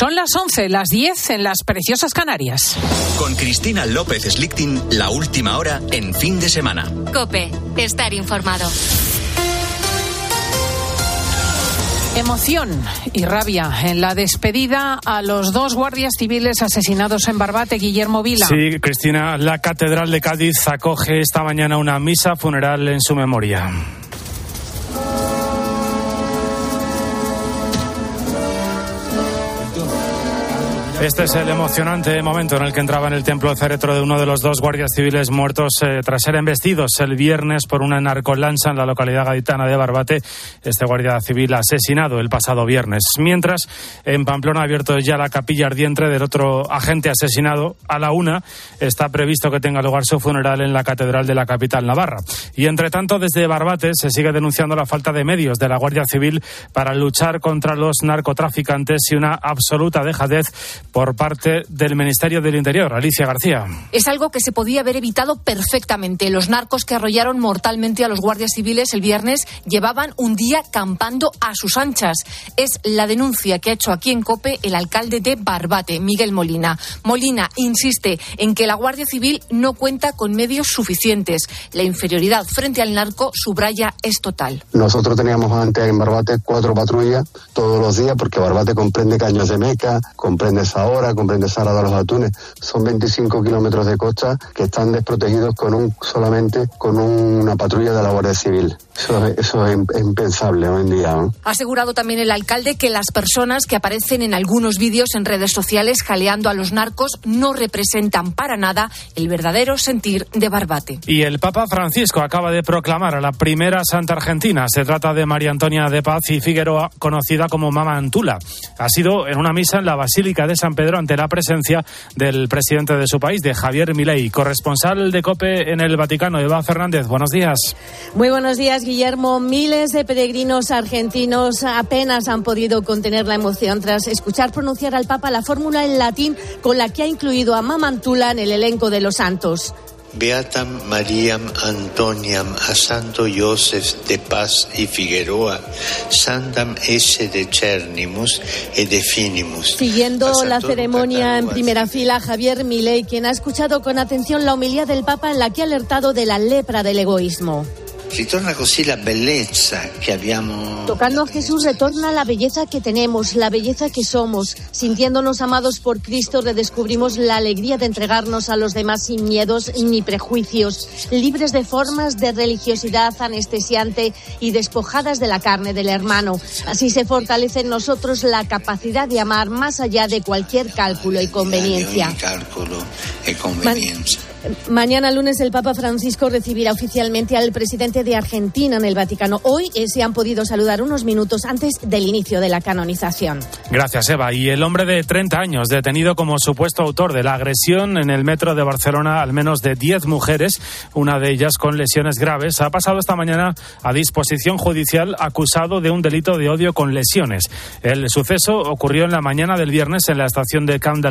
Son las 11, las 10 en las preciosas Canarias. Con Cristina López Slichting, la última hora en fin de semana. Cope, estar informado. Emoción y rabia en la despedida a los dos guardias civiles asesinados en Barbate, Guillermo Vila. Sí, Cristina, la Catedral de Cádiz acoge esta mañana una misa funeral en su memoria. Este es el emocionante momento en el que entraba en el templo féretro de uno de los dos guardias civiles muertos eh, tras ser embestidos el viernes por una narcolancha en la localidad gaditana de Barbate. Este guardia civil asesinado el pasado viernes. Mientras, en Pamplona ha abierto ya la capilla ardiente del otro agente asesinado. A la una está previsto que tenga lugar su funeral en la catedral de la capital navarra. Y entre tanto, desde Barbate se sigue denunciando la falta de medios de la Guardia Civil para luchar contra los narcotraficantes y una absoluta dejadez por parte del Ministerio del Interior. Alicia García. Es algo que se podía haber evitado perfectamente. Los narcos que arrollaron mortalmente a los guardias civiles el viernes llevaban un día campando a sus anchas. Es la denuncia que ha hecho aquí en COPE el alcalde de Barbate, Miguel Molina. Molina insiste en que la Guardia Civil no cuenta con medios suficientes. La inferioridad frente al narco, subraya, es total. Nosotros teníamos antes en Barbate cuatro patrullas todos los días porque Barbate comprende Caños de Meca, comprende ahora, comprende Sara de los Atunes. Son 25 kilómetros de costa que están desprotegidos con un solamente con una patrulla de la Guardia Civil. Eso, es impensable hoy en día. Ha asegurado también el alcalde que las personas que aparecen en algunos vídeos en redes sociales jaleando a los narcos no representan para nada el verdadero sentir de Barbate. Y el Papa Francisco acaba de proclamar a la primera santa argentina. Se trata de María Antonia de Paz y Figueroa, conocida como Mama Antula. Ha sido en una misa en la Basílica de San Pedro ante la presencia del presidente de su país, de Javier Milei. Corresponsal de COPE en el Vaticano, Eva Fernández. Buenos días. Muy buenos días, Guillermo, miles de peregrinos argentinos apenas han podido contener la emoción tras escuchar pronunciar al Papa la fórmula en latín con la que ha incluido a Mamantula en el elenco de los santos. Beatam Mariam Antoniam a Santo Joseph de Paz y Figueroa, Santam esse de Cernimus e de Finimus. Siguiendo la ceremonia en primera fila, Javier Milei, quien ha escuchado con atención la homilía del Papa en la que ha alertado de la lepra del egoísmo. Ritorna così la bellezza che abbiamo. Tocando a Jesús retorna la belleza que tenemos, la belleza que somos. Sintiéndonos amados por Cristo, redescubrimos la alegría de entregarnos a los demás sin miedos ni prejuicios, libres de formas de religiosidad anestesiante y despojadas de la carne del hermano. Así se fortalece en nosotros la capacidad de amar más allá de cualquier cálculo y conveniencia. Cálculo y conveniencia. Mañana lunes el Papa Francisco recibirá oficialmente al presidente de Argentina en el Vaticano. Hoy eh, se han podido saludar unos minutos antes del inicio de la canonización. Gracias, Eva. Y el hombre de 30 años, detenido como supuesto autor de la agresión en el metro de Barcelona, al menos de 10 mujeres, una de ellas con lesiones graves, ha pasado esta mañana a disposición judicial acusado de un delito de odio con lesiones. El suceso ocurrió en la mañana del viernes en la estación de Camp de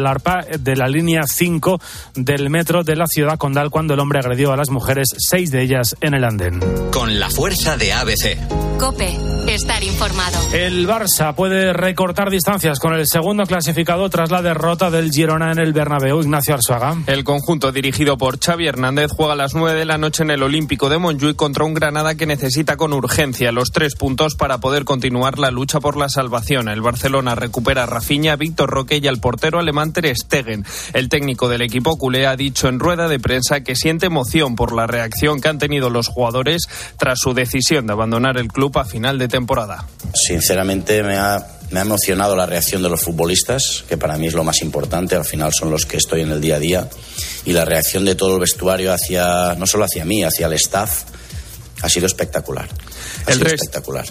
de la línea 5 del metro de la ciudad condal cuando el hombre agredió a las mujeres, seis de ellas en el andén. Con la fuerza de ABC. Cope, estar informado. El Barça puede recortar distancias con el segundo clasificado tras la derrota del Girona en el Bernabéu. Ignacio Arzuaga. El conjunto dirigido por Xavi Hernández juega a las nueve de la noche en el Olímpico de Montjuic contra un Granada que necesita con urgencia los tres puntos para poder continuar la lucha por la salvación. El Barcelona recupera a Rafinha, Víctor Roque y al portero alemán Ter Stegen. El técnico del equipo culé ha dicho en rueda de prensa que siente emoción por la reacción que han tenido los jugadores tras su decisión de abandonar el club a final de temporada. Sinceramente me ha, me ha emocionado la reacción de los futbolistas, que para mí es lo más importante, al final son los que estoy en el día a día, y la reacción de todo el vestuario hacia, no solo hacia mí, hacia el staff, ha sido espectacular. Ha El sido espectacular.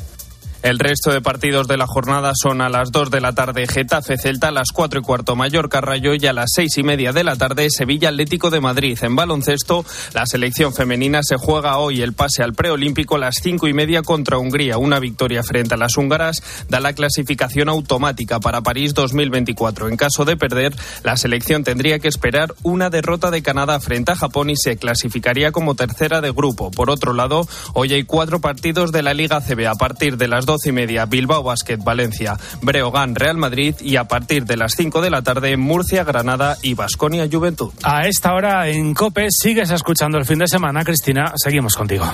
El resto de partidos de la jornada son a las 2 de la tarde Getafe Celta, a las 4 y cuarto Mallorca Rayo y a las 6 y media de la tarde Sevilla Atlético de Madrid. En baloncesto, la selección femenina se juega hoy el pase al preolímpico a las 5 y media contra Hungría. Una victoria frente a las húngaras da la clasificación automática para París 2024. En caso de perder, la selección tendría que esperar una derrota de Canadá frente a Japón y se clasificaría como tercera de grupo. Por otro lado, hoy hay cuatro partidos de la Liga CB. A partir de las doce y media Bilbao Basket Valencia, Breogán Real Madrid y a partir de las 5 de la tarde Murcia Granada y Basconia Juventud. A esta hora en COPE sigues escuchando el fin de semana, Cristina. Seguimos contigo.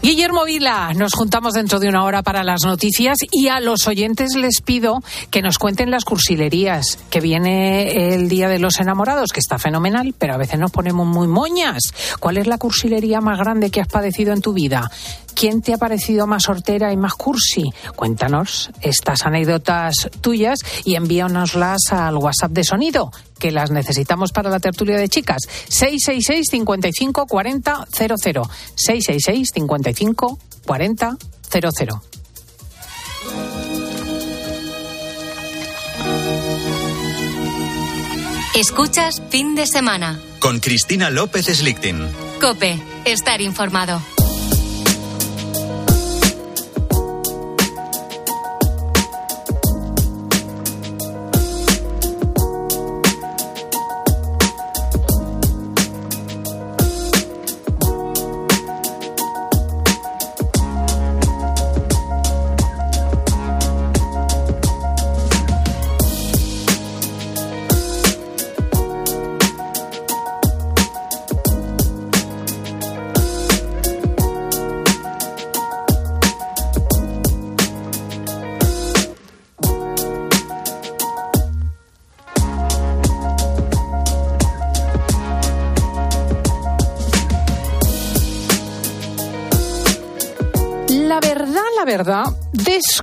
Guillermo Vila, nos juntamos dentro de una hora para las noticias y a los oyentes les pido que nos cuenten las cursilerías, que viene el Día de los Enamorados, que está fenomenal, pero a veces nos ponemos muy moñas. ¿Cuál es la cursilería más grande que has padecido en tu vida? ¿Quién te ha parecido más sortera y más cursi? Cuéntanos estas anécdotas tuyas y envíanoslas al WhatsApp de sonido, que las necesitamos para la tertulia de chicas. 666 55 40 00. 666 55 40 00. Escuchas fin de semana. Con Cristina López Slichting. Cope, estar informado.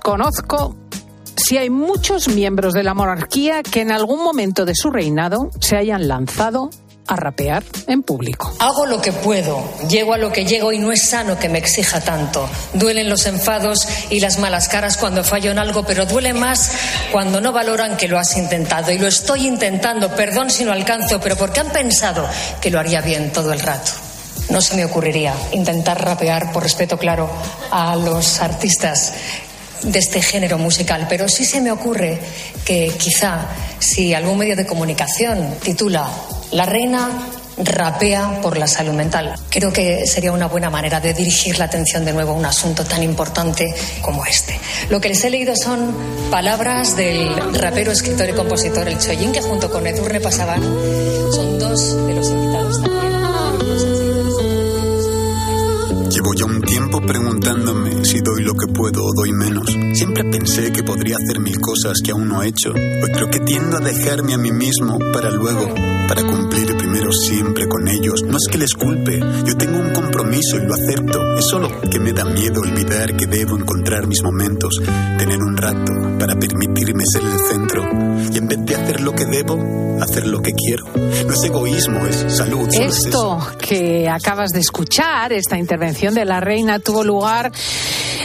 Desconozco si hay muchos miembros de la monarquía que en algún momento de su reinado se hayan lanzado a rapear en público. Hago lo que puedo, llego a lo que llego y no es sano que me exija tanto. Duelen los enfados y las malas caras cuando fallo en algo, pero duele más cuando no valoran que lo has intentado. Y lo estoy intentando, perdón si no alcanzo, pero porque han pensado que lo haría bien todo el rato. No se me ocurriría intentar rapear, por respeto claro, a los artistas de este género musical, pero sí se me ocurre que quizá si algún medio de comunicación titula La reina rapea por la salud mental, creo que sería una buena manera de dirigir la atención de nuevo a un asunto tan importante como este. Lo que les he leído son palabras del rapero, escritor y compositor El Chollín, que junto con Edurne pasaban, son dos de los si doy lo que puedo o doy menos. Siempre pensé que podría hacer mil cosas que aún no he hecho. Hoy creo que tiendo a dejarme a mí mismo para luego, para cumplir primero siempre con ellos. No es que les culpe, yo tengo un compromiso y lo acepto. Es solo que me da miedo olvidar que debo encontrar mis momentos, tener un rato para permitirme ser el centro. Y en vez de hacer lo que debo, hacer lo que quiero. No es egoísmo, es salud. solo es. Esto que acabas de escuchar, esta intervención de la reina, tuvo lugar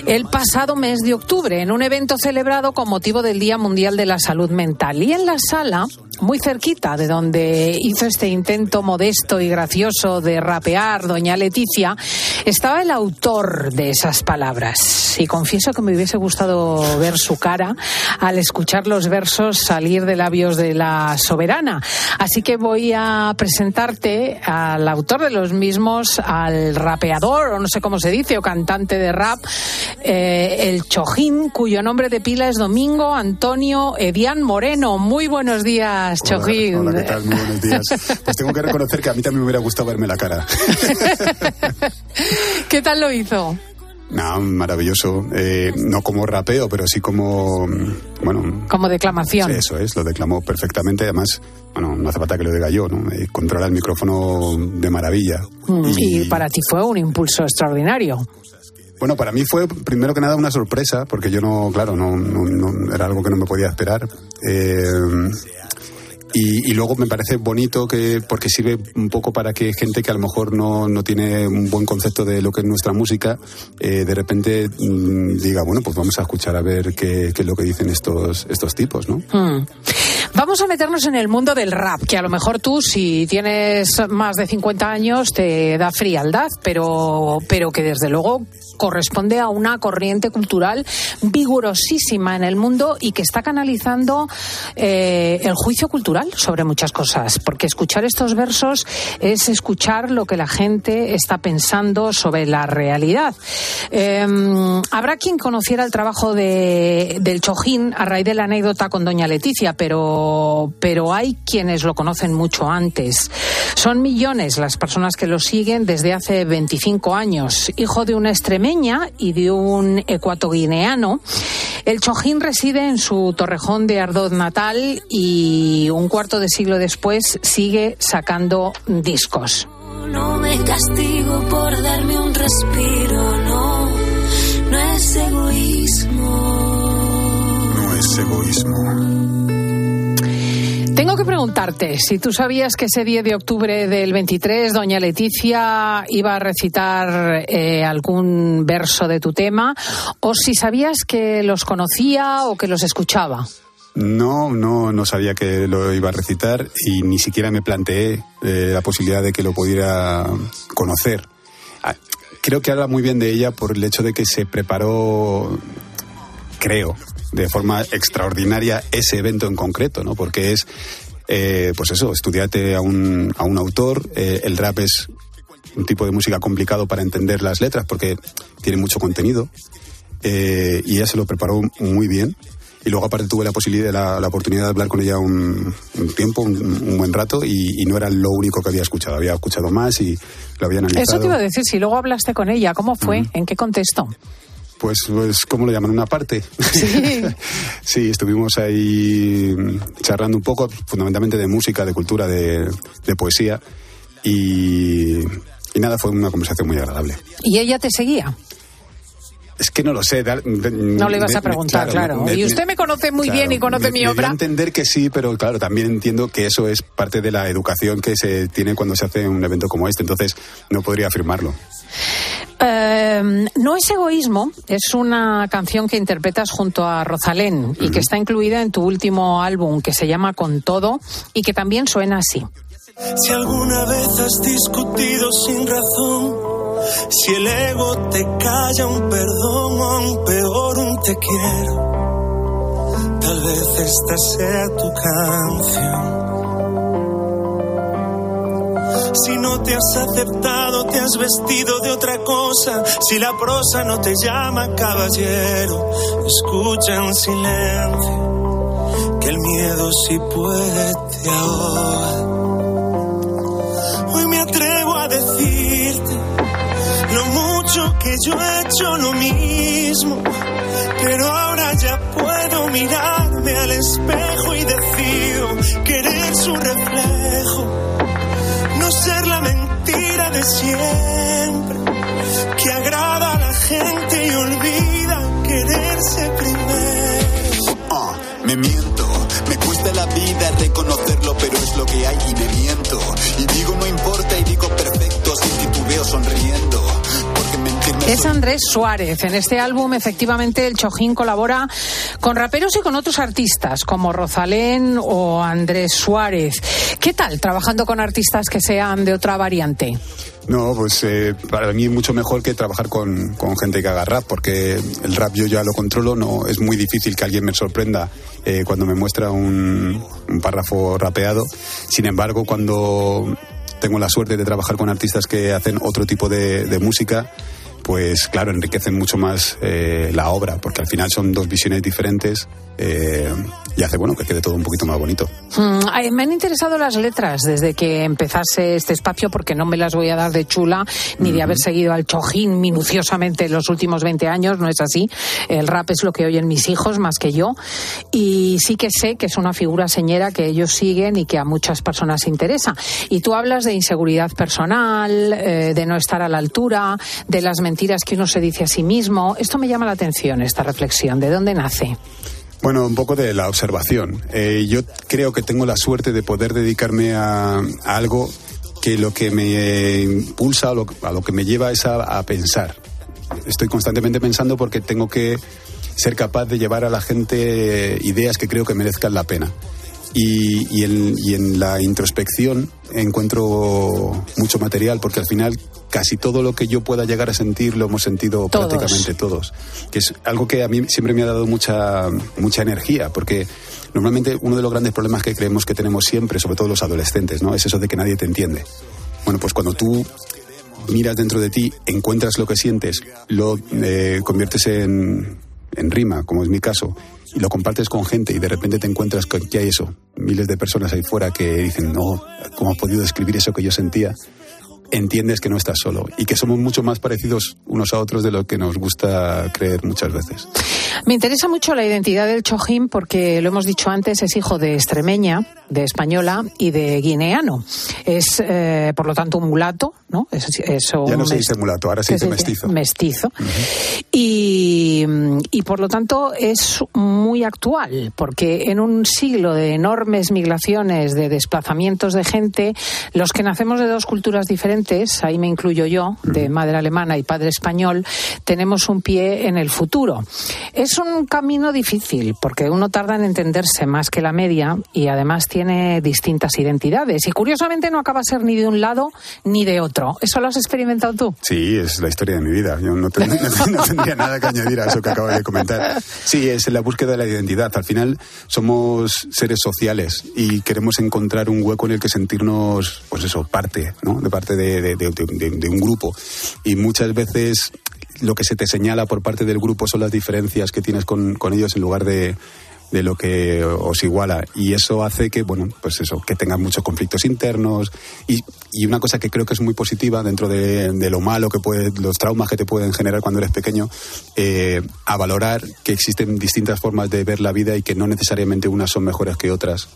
el pasado mes de octubre en un evento celebrado con motivo del Día Mundial de la Salud Mental. Y en la sala, muy cerquita de donde hizo este intento modesto y gracioso de rapear doña Leticia, estaba el autor de esas palabras. Y confieso que me hubiese gustado ver su cara al escuchar los versos salir de labios de la soberana. Así que voy a presentarte al autor de los mismos, al rapeador, o no sé cómo se dice, o cantante de rap, eh, el Chojín, cuyo nombre de pila es Domingo Antonio Edián Moreno. Muy buenos días, Chojín. Hola, ¿qué tal? Muy buenos días. Pues tengo que reconocer que a mí también me hubiera gustado verme la cara. ¿Qué tal lo hizo? No, maravilloso. Eh, no como rapeo, pero sí como, mm, bueno... Como declamación. Eso es, lo declamó perfectamente. Además, bueno, no hace falta que lo diga yo, ¿no? Eh, controla el micrófono de maravilla. Mm, Y para ti fue un impulso extraordinario. Bueno, para mí fue primero que nada una sorpresa, porque yo no, claro, no, no- no- era algo que no me podía esperar. Eh, y, y luego me parece bonito que, porque sirve un poco para que gente que a lo mejor no, no tiene un buen concepto de lo que es nuestra música, eh, de repente mm, diga, bueno, pues vamos a escuchar a ver qué, qué es lo que dicen estos, estos tipos, ¿no? Mm. Vamos a meternos en el mundo del rap, que a lo mejor tú, si tienes más de 50 años, te da frialdad, pero, pero que desde luego corresponde a una corriente cultural vigorosísima en el mundo y que está canalizando eh, el juicio cultural sobre muchas cosas. Porque escuchar estos versos es escuchar lo que la gente está pensando sobre la realidad. Eh, habrá quien conociera el trabajo de, del Chojín a raíz de la anécdota con doña Leticia, pero, pero hay quienes lo conocen mucho antes. Son millones las personas que lo siguen desde hace 25 años. Hijo de una extremeña y de un ecuatoguineano, el Chojín reside en su torrejón de Ardoz natal y un cuarto de siglo después sigue sacando discos. No me castigo por darme un respiro, no, no es egoísmo. No es egoísmo. Preguntarte si tú sabías que ese 10 de octubre del 23 doña Leticia iba a recitar eh, algún verso de tu tema o si sabías que los conocía o que los escuchaba. No, no, no sabía que lo iba a recitar y ni siquiera me planteé eh, la posibilidad de que lo pudiera conocer. Ah, creo que habla muy bien de ella por el hecho de que se preparó, creo, de forma extraordinaria ese evento en concreto, ¿no? Porque es, eh, pues eso, estudiarte a un, a un autor, eh, el rap es un tipo de música complicado para entender las letras porque tiene mucho contenido eh, y ella se lo preparó muy bien. Y luego aparte tuve la posibilidad, la, la oportunidad de hablar con ella un, un tiempo, un, un, buen rato, y, y, no era lo único que había escuchado. Había escuchado más y lo había analizado. Eso te iba a decir, si luego hablaste con ella, ¿cómo fue? Uh -huh. ¿En qué contexto? Pues, pues, ¿cómo lo llaman? Una parte. Sí. sí, estuvimos ahí charlando un poco, fundamentalmente de música, de cultura, de, de poesía. Y, y, nada, fue una conversación muy agradable. ¿Y ella te seguía? Es que no lo sé. De, de, no le vas a preguntar, me, claro. Me, y usted me conoce muy claro, bien y conoce mi obra. entender que sí, pero claro, también entiendo que eso es parte de la educación que se tiene cuando se hace un evento como este. Entonces, no podría afirmarlo. Uh, no es egoísmo, es una canción que interpretas junto a Rosalén uh -huh. y que está incluida en tu último álbum que se llama Con Todo y que también suena así. Si alguna vez has discutido sin razón, si el ego te calla un perdón o aún peor un te quiero, tal vez esta sea tu canción. Si no te has aceptado, te has vestido de otra cosa. Si la prosa no te llama caballero, escucha en silencio que el miedo si puede te ahoga. Hoy me atrevo a decirte lo mucho que yo he hecho lo mismo, pero ahora ya puedo mirarme al espejo y decido querer su reflejo de siempre, que agrada a la gente y olvida quererse primero. Oh, me miento, me cuesta la vida reconocerlo, pero es lo que hay y me miento. Y digo no importa y digo perfecto sin titubeo sonriendo. Es Andrés Suárez. En este álbum, efectivamente, el Chojín colabora con raperos y con otros artistas, como Rosalén o Andrés Suárez. ¿Qué tal trabajando con artistas que sean de otra variante? No, pues eh, para mí es mucho mejor que trabajar con, gente que haga rap, porque el rap yo ya lo controlo, no es muy difícil que alguien me sorprenda eh, cuando me muestra un, un párrafo rapeado. Sin embargo, cuando tengo la suerte de trabajar con artistas que hacen otro tipo de música, pues claro, enriquecen mucho más eh, la obra, porque al final son dos visiones diferentes eh, y hace bueno que quede todo un poquito más bonito. Mm, me han interesado las letras desde que empezase este espacio, porque no me las voy a dar de chula ni de haber seguido al chojín minuciosamente en los últimos 20 años, no es así. El rap es lo que oyen mis hijos más que yo. Y sí que sé que es una figura señera que ellos siguen y que a muchas personas interesa. Y tú hablas de inseguridad personal, eh, de no estar a la altura, de las mentiras que uno se dice a sí mismo. Esto me llama la atención, esta reflexión. ¿De dónde nace? Bueno, un poco de la observación. Eh, yo creo que tengo la suerte de poder dedicarme a, algo que lo que me impulsa, a lo, a lo que me lleva es a, a, pensar. Estoy constantemente pensando porque tengo que ser capaz de llevar a la gente ideas que creo que merezcan la pena. Y, y, en, y en la introspección encuentro mucho material porque al final casi todo lo que yo pueda llegar a sentir lo hemos sentido Todos. prácticamente todos. Que es algo que a mí siempre me ha dado mucha, mucha energía porque normalmente uno de los grandes problemas que creemos que tenemos siempre, sobre todo los adolescentes, ¿no? es eso de que nadie te entiende. Bueno, pues cuando tú miras dentro de ti, encuentras lo que sientes, lo eh, conviertes en, en rima, como es mi caso, y lo compartes con gente y de repente te encuentras con que hay eso, miles de personas ahí fuera que dicen, no, ¿cómo has podido describir eso que yo sentía? Entiendes que no estás solo y que somos mucho más parecidos unos a otros de lo que nos gusta creer muchas veces. Me interesa mucho la identidad del Chojín porque, lo hemos dicho antes, es hijo de extremeña, de española y de guineano. Es, eh, por lo tanto, un mulato, ¿no? Es, es un Ya no se dice mulato, ahora se ¿Qué dice mestizo. Mestizo. y, y, por lo tanto es muy actual, porque en un siglo de enormes migraciones, de desplazamientos de gente, los que nacemos de dos culturas diferentes, ahí me incluyo yo, de madre alemana y padre español, tenemos un pie en el futuro. Es un camino difícil, porque uno tarda en entenderse más que la media y además tiene distintas identidades. Y curiosamente no acaba a ser ni de un lado ni de otro. ¿Eso lo has experimentado tú? Sí, es la historia de mi vida. Yo no, ten- no- no tendría nada que añadir a eso que acabas de comentar. Sí, es la búsqueda de la identidad. Al final somos seres sociales y queremos encontrar un hueco en el que sentirnos, pues eso, parte, ¿no? De parte de, de- un grupo. Y muchas veces lo que se te señala por parte del grupo son las diferencias que tienes con, con ellos en lugar de de lo que os iguala. Y eso hace que bueno pues eso que tengan muchos conflictos internos. Y, y una cosa que creo que es muy positiva dentro de, de lo malo que puede los traumas que te pueden generar cuando eres pequeño eh, a valorar que existen distintas formas de ver la vida y que no necesariamente unas son mejores que otras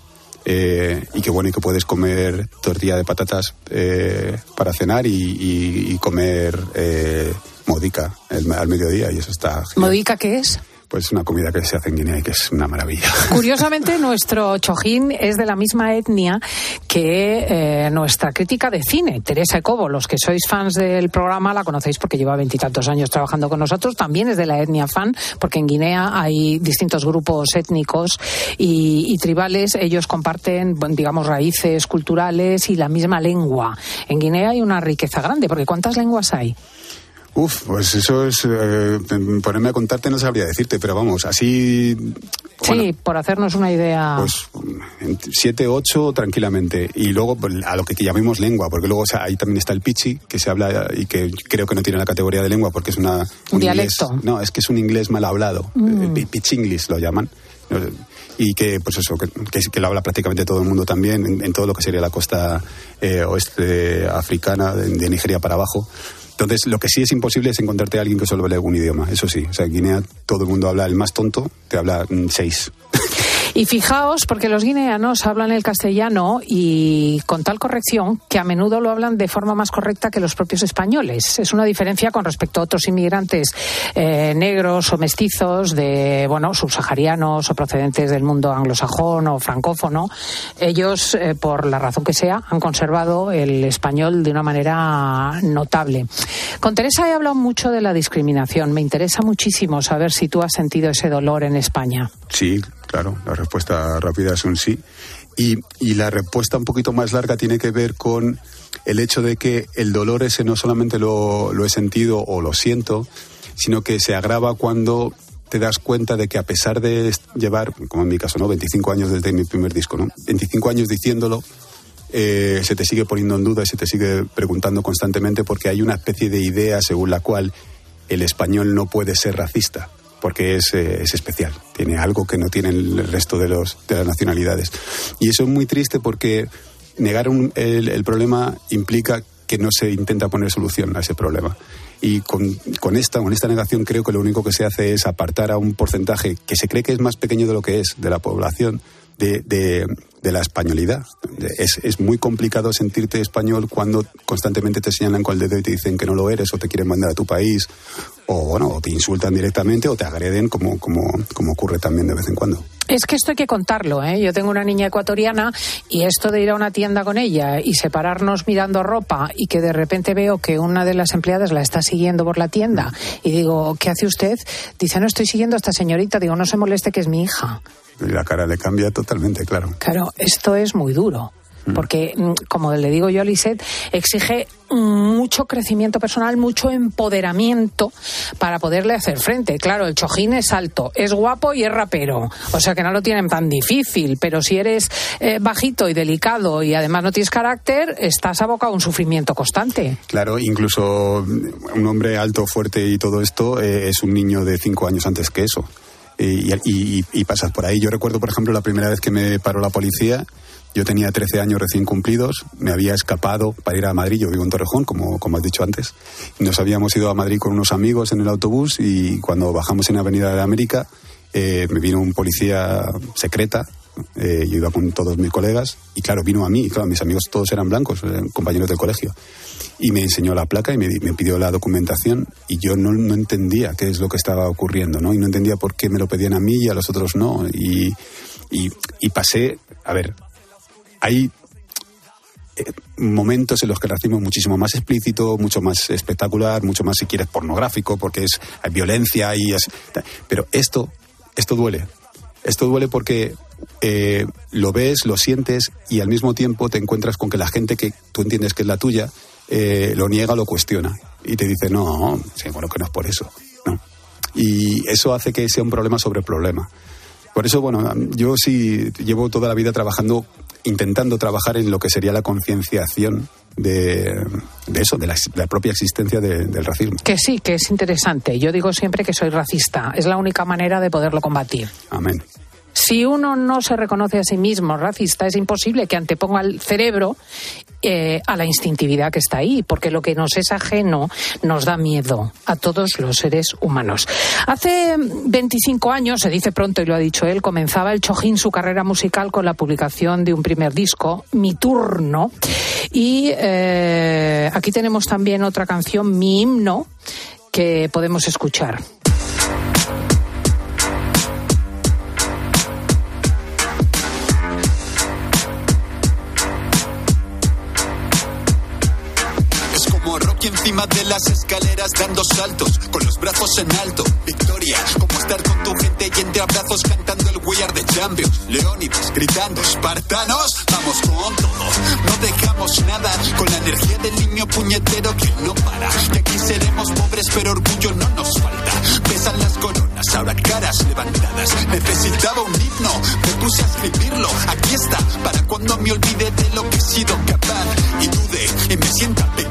eh, y que bueno y que puedes comer tortilla de patatas eh, para cenar y, comer eh, modica el- al mediodía y eso está genial. ¿Modica qué es? Pues una comida que se hace en Guinea y que es una maravilla Curiosamente, nuestro chojín es de la misma etnia que eh, nuestra crítica de cine, Teresa Ecobo. Los que sois fans del programa la conocéis porque lleva veintitantos años trabajando con nosotros. También es de la etnia fan, porque en Guinea hay distintos grupos étnicos y, y tribales. Ellos comparten, digamos, raíces culturales y la misma lengua. En Guinea hay una riqueza grande, porque ¿cuántas lenguas hay? Uf, pues eso es. eh, ponerme a contarte no sabría decirte, pero vamos, así. sí, por hacernos una idea. Pues siete, ocho tranquilamente. Y luego pues, a lo que llamemos lengua, porque luego o sea, ahí también está el pichi, que se habla y que creo que no tiene la categoría de lengua porque es una. Un dialecto. no, es que es un inglés mal hablado. Mm. Eh, pitch English lo llaman. Y que, pues eso, que, que, lo habla prácticamente todo el mundo también, en, en todo lo que sería la costa eh, oeste africana, de, de Nigeria para abajo. Entonces, lo que sí es imposible es encontrarte a alguien que solo hable un idioma, eso sí. O sea, en Guinea todo el mundo habla, el más tonto te habla mm, seis. Y fijaos, porque los guineanos hablan el castellano y con tal corrección que a menudo lo hablan de forma más correcta que los propios españoles. Es una diferencia con respecto a otros inmigrantes eh, negros o mestizos, de bueno, subsaharianos o procedentes del mundo anglosajón o francófono. Ellos, eh, por la razón que sea, han conservado el español de una manera notable. Con Teresa he hablado mucho de la discriminación. Me interesa muchísimo saber si tú has sentido ese dolor en España. Sí, claro, la respuesta rápida es un sí. Y, y la respuesta un poquito más larga tiene que ver con el hecho de que el dolor ese no solamente lo, lo he sentido o lo siento, sino que se agrava cuando te das cuenta de que a pesar de llevar, como en mi caso, ¿no? 25 años desde mi primer disco, ¿no? 25 años diciéndolo, eh, se te sigue poniendo en duda y se te sigue preguntando constantemente porque hay una especie de idea según la cual el español no puede ser racista porque es, eh, es especial, tiene algo que no tienen el resto de, los, de las nacionalidades. Y eso es muy triste porque negar un- el, el problema implica que no se intenta poner solución a ese problema. Y con, con esta, con esta negación creo que lo único que se hace es apartar a un porcentaje que se cree que es más pequeño de lo que es de la población de, de- de la españolidad. Es, es muy complicado sentirte español cuando constantemente te señalan con el dedo y te dicen que no lo eres o te quieren mandar a tu país o bueno, o te insultan directamente o te agreden como, como, como ocurre también de vez en cuando. Es que esto hay que contarlo, ¿eh? Yo tengo una niña ecuatoriana y esto de ir a una tienda con ella y separarnos mirando ropa y que de repente veo que una de las empleadas la está siguiendo por la tienda y digo, ¿qué hace usted? Dice, no estoy siguiendo a esta señorita. Digo, no se moleste que es mi hija. La cara le cambia totalmente, claro. Claro, esto es muy duro. Porque, mm, como le digo yo a Lisette, exige mucho crecimiento personal, mucho empoderamiento para poderle hacer frente. Claro, el chojín es alto, es guapo y es rapero. O sea que no lo tienen tan difícil. Pero si eres eh, bajito y delicado y además no tienes carácter, estás abocado a un sufrimiento constante. Claro, incluso un hombre alto, fuerte y todo esto eh, es un niño de cinco años antes que eso. Y, y, y pasas por ahí. Yo recuerdo, por ejemplo, la primera vez que me paró la policía yo tenía 13 años recién cumplidos, me había escapado para ir a Madrid, yo vivo en Torrejón, como, como has dicho antes. Nos habíamos ido a Madrid con unos amigos en el autobús y cuando bajamos en la Avenida de América eh, me vino un policía secreta, eh, yo iba con todos mis colegas y claro, vino a mí, mis amigos todos eran blancos, eran compañeros del colegio. Y me enseñó la placa y me, pidió la documentación y yo no, entendía qué es lo que estaba ocurriendo, ¿no? Y no entendía por qué me lo pedían a mí y a los otros no. Y pasé, a ver, hay eh, momentos en los que el racismo es muchísimo más explícito, mucho más espectacular, mucho más, si quieres, pornográfico, porque es hay violencia y es... Pero esto, esto duele. Esto duele porque eh, lo ves, lo sientes y al mismo tiempo te encuentras con que la gente que tú entiendes que es la tuya eh, lo niega, lo cuestiona y te dice, no, bueno, que no es por eso. ¿no? Y eso hace que sea un problema sobre problema. Por eso, bueno, yo sí llevo toda la vida trabajando intentando trabajar en lo que sería la concienciación de, eso, de la, propia existencia del racismo. Que sí, que es interesante. Yo digo siempre que soy racista. Es la única manera de poderlo combatir. Amén. Si uno no se reconoce a sí mismo racista, es imposible que anteponga el cerebro eh, a la instintividad que está ahí, porque lo que nos es ajeno nos da miedo a todos los seres humanos. Hace 25 años, se dice pronto y lo ha dicho él, comenzaba el Chojín su carrera musical con la publicación de un primer disco, Mi Turno. Y eh, aquí tenemos también otra canción, Mi Himno, que podemos escuchar. Encima de las escaleras dando saltos, con los brazos en alto. Victoria, como estar con tu gente y entre abrazos cantando el We Are the Champions. Leónidas gritando, espartanos, vamos con todo. No dejamos nada, con la energía del niño puñetero que no para. Que aquí seremos pobres, pero orgullo no nos falta. Pesan las coronas, ahora caras levantadas. Necesitaba un himno, me puse a escribirlo. Aquí está, para cuando me olvide de lo que he sido capaz. Y dude y me sienta pequeño.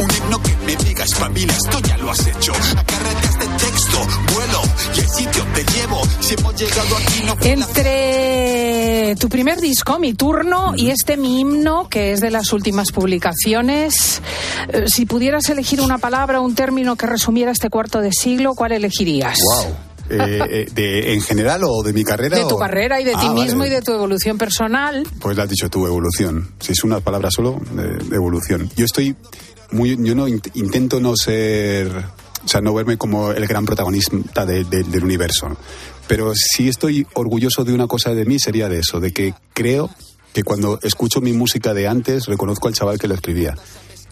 Un himno que me diga espabila, esto ya lo has hecho. Acárrate este texto, vuelo y el sitio te llevo. Si hemos llegado aquí no Entre tu primer disco, Mi Turno, y este Mi Himno, que es de las últimas publicaciones, eh, si pudieras elegir una palabra, un término que resumiera este cuarto de siglo, ¿cuál elegirías? Wow. Eh, eh, de, ¿En general o de mi carrera? De tu o... carrera y de Ah, ti vale. mismo y de tu evolución personal. Pues lo has dicho tú, evolución. Si es una palabra solo, de, de evolución. Yo estoy muy, yo no int- intento no ser, o sea, no verme como el gran protagonista de- de- del universo. Pero si estoy orgulloso de una cosa de mí sería de eso, de que creo que cuando escucho mi música de antes reconozco al chaval que lo escribía.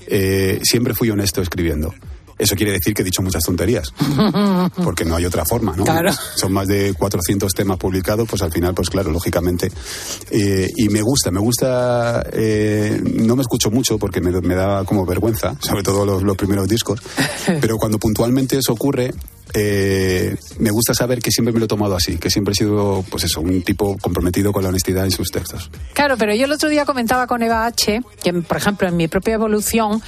Eh, siempre fui honesto escribiendo. Eso quiere decir que he dicho muchas tonterías, porque no hay otra forma, ¿no? Claro. Son más de 400 temas publicados, pues al final, pues claro, lógicamente. Eh, y me gusta, me gusta. eh, no me escucho mucho porque me, me da como vergüenza, sobre todo los, los primeros discos. Pero cuando puntualmente eso ocurre, eh, me gusta saber que siempre me lo he tomado así, que siempre he sido, pues eso, un tipo comprometido con la honestidad en sus textos. Claro, pero yo el otro día comentaba con Eva H. que, por ejemplo, en mi propia evolución,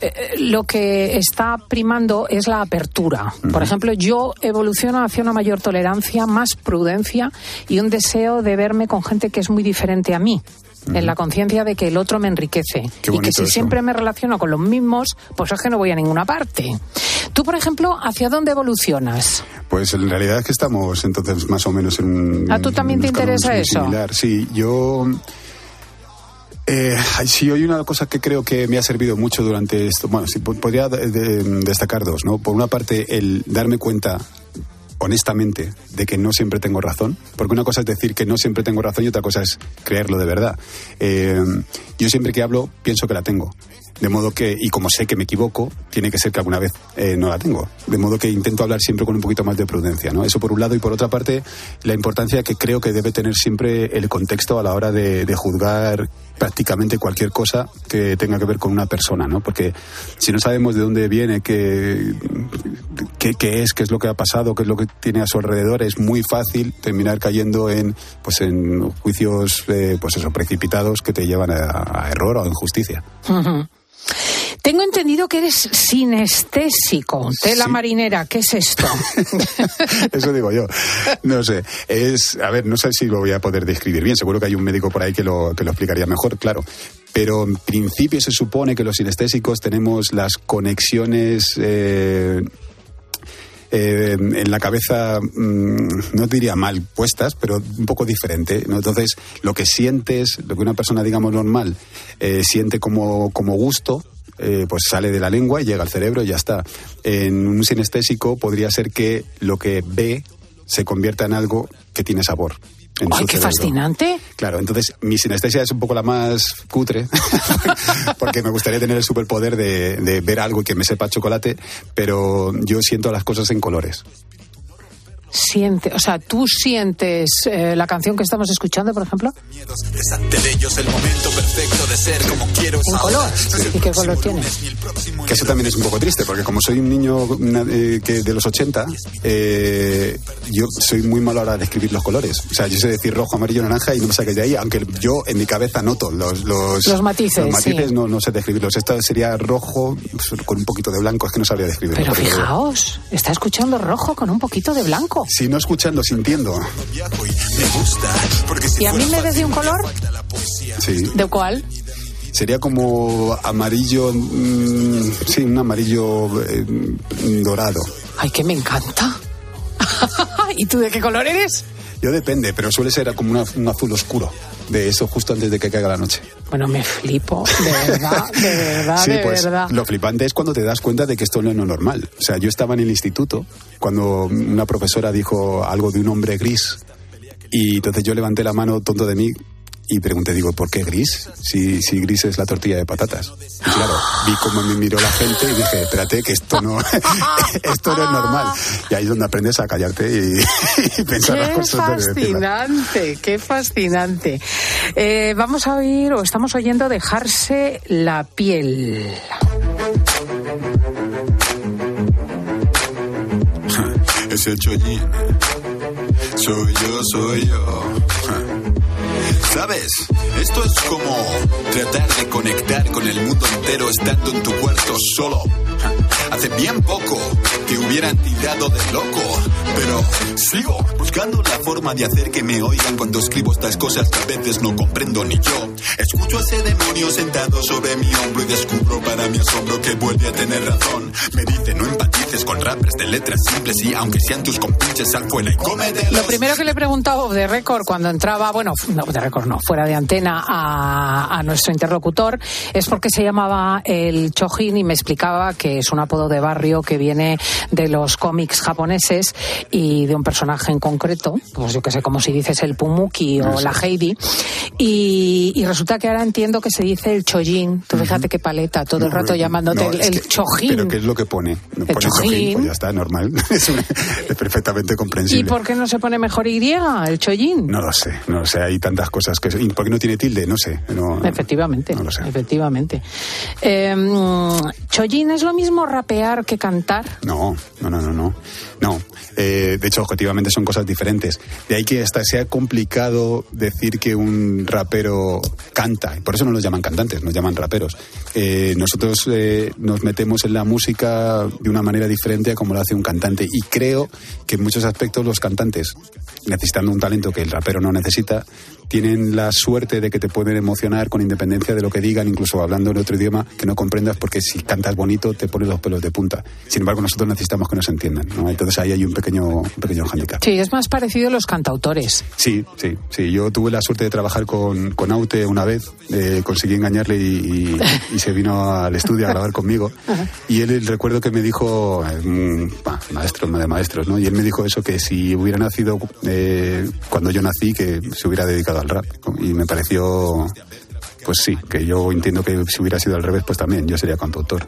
eh, lo que está primando es la apertura. Por ejemplo, yo evoluciono hacia una mayor tolerancia, más prudencia y un deseo de verme con gente que es muy diferente a mí. En la conciencia de que el otro me enriquece. Qué y que si eso. siempre me relaciono con los mismos, pues es que no voy a ninguna parte. Tú, por ejemplo, ¿hacia dónde evolucionas? Pues en realidad es que estamos entonces más o menos en. ¿A tú también te interesa eso? Similar. Sí, yo. Eh, sí, hay una cosa que creo que me ha servido mucho durante esto. Bueno, sí, po- podría de- de- destacar dos, ¿no? Por una parte, el darme cuenta honestamente, de que no siempre tengo razón, porque una cosa es decir que no siempre tengo razón y otra cosa es creerlo de verdad. Eh, yo siempre que hablo pienso que la tengo. De modo que, y como sé que me equivoco, tiene que ser que alguna vez eh, no la tengo. De modo que intento hablar siempre con un poquito más de prudencia, ¿no? Eso por un lado. Y por otra parte, la importancia que creo que debe tener siempre el contexto a la hora de, de juzgar prácticamente cualquier cosa que tenga que ver con una persona, ¿no? Porque si no sabemos de dónde viene, qué, qué, qué es, qué es lo que ha pasado, qué es lo que tiene a su alrededor, es muy fácil terminar cayendo en, pues en juicios, eh, pues eso, precipitados que te llevan a, error o a injusticia. Tengo entendido que eres sinestésico. Tela Sí. marinera, ¿qué es esto? Eso digo yo. No sé. Es, a ver, no sé si lo voy a poder describir bien. Seguro que hay un médico por ahí que lo, que lo explicaría mejor, claro. Pero en principio se supone que los sinestésicos tenemos las conexiones. eh, eh, en la cabeza, mm, no diría mal puestas, pero un poco diferente. ¿no? Entonces, lo que sientes, lo que una persona, digamos, normal, eh, siente como, como gusto, eh, pues sale de la lengua y llega al cerebro y ya está. En un sinestésico podría ser que lo que ve se convierta en algo que tiene sabor. ¡Ay, qué cerebro. fascinante! Claro, entonces mi sinestesia es un poco la más cutre, porque me gustaría tener el superpoder de, de ver algo y que me sepa chocolate, pero yo siento las cosas en colores. Siente, o sea, tú sientes eh, la canción que estamos escuchando, por ejemplo, Es ante ellos el momento perfecto de ser como quiero. en color. ¿Y qué color tiene? Que eso también es un poco triste, porque como soy un niño eh, que de los 80, eh, yo soy muy malo a la hora de describir los colores. O sea, yo sé decir rojo, amarillo, naranja y no me saques de ahí, aunque yo en mi cabeza noto los, los, Los matices, los matices sí. no, no sé describirlos. Esto sería rojo con un poquito de blanco, es que no sabría describirlo. Pero fijaos, está escuchando rojo con un poquito de blanco. Si no escuchando, sintiendo. ¿Y a mí me ves de un color? Sí. ¿De cuál? Sería como amarillo, mm, sí, un amarillo eh, dorado. Ay, que me encanta. ¿Y tú de qué color eres? Yo depende, pero suele ser como una- un azul oscuro, de eso justo antes de que caiga la noche. Bueno, me flipo, de verdad, de verdad, sí, de pues verdad. lo flipante es cuando te das cuenta de que esto no es lo normal. O sea, yo estaba en el instituto cuando una profesora dijo algo de un hombre gris y entonces yo levanté la mano tonto de mí y pregunté, digo, ¿por qué gris? Si, si gris es la tortilla de patatas. Y claro, vi cómo me miró la gente y dije, espérate, que esto no, esto no es normal. Y ahí es donde aprendes a callarte y, y pensar las cosas antes de fascinante, qué fascinante. Eh, vamos a oír o estamos oyendo dejarse la piel. Es el chollín. Soy yo, soy yo. ¿Sabes? Esto es como tratar de conectar con el mundo entero estando en tu cuarto solo. Hace bien poco te hubieran tirado de loco, pero sigo buscando la forma de hacer que me oigan cuando escribo estas cosas que a veces no comprendo ni yo. Escucho a ese demonio sentado sobre mi hombro y descubro para mi asombro que vuelve a tener razón. Me dice no empatices con rappers de letras simples y aunque sean tus compinches sal fuera y cómete Lo primero que le he preguntado de récord cuando entraba, bueno, no, de récord no, fuera de antena a, a nuestro interlocutor, es porque se llamaba el Chojin y me explicaba que es un apodo de barrio que viene de los cómics japoneses y de un personaje en concreto, pues yo que sé, como si dices el Pumuki o la Heidi, y, y resulta que ahora entiendo que se dice el Chojin. Tú fíjate qué paleta, todo el rato llamándote No, el, el que- Chojin. Pero ¿qué es lo que pone? No El pone chojín. pues ya está, normal. es, una- es perfectamente comprensible. ¿Y por qué no se pone mejor Y, el Chojin? No lo sé, no lo sé, hay tantas cosas que... ¿y ¿Por qué no tiene tilde? No sé. No, Efectivamente, efectivamente. Eh, ¿Chojin es lo mismo rapear que cantar? No, no, no, no, no. No. Eh, de hecho, objetivamente son cosas diferentes. De ahí que hasta sea complicado decir que un rapero canta. Por eso no nos llaman cantantes, nos llaman raperos. Eh, nosotros eh, nos metemos en la música de una manera diferente a como lo hace un cantante. Y creo que en muchos aspectos los cantantes, necesitando un talento que el rapero no necesita, tienen la suerte de que te pueden emocionar con independencia de lo que digan, incluso hablando en otro idioma que no comprendas, porque si cantas bonito te pones los pelos de punta. Sin embargo, nosotros necesitamos que nos entiendan. ¿no? Entonces ahí hay un pequeño, un pequeño handicap. Sí, es más parecido a los cantautores. Sí, sí, sí. Yo tuve la suerte de trabajar con, con Aute una vez, eh, conseguí engañarle y, y- y se vino al estudio a grabar conmigo. Y él, el recuerdo que me dijo, eh, bah, maestro de maestros, ¿no? Y él me dijo eso, que si hubiera nacido eh, cuando yo nací, que se hubiera dedicado al rap. Y me pareció, pues sí, que yo entiendo que si hubiera sido al revés, pues también yo sería cantautor.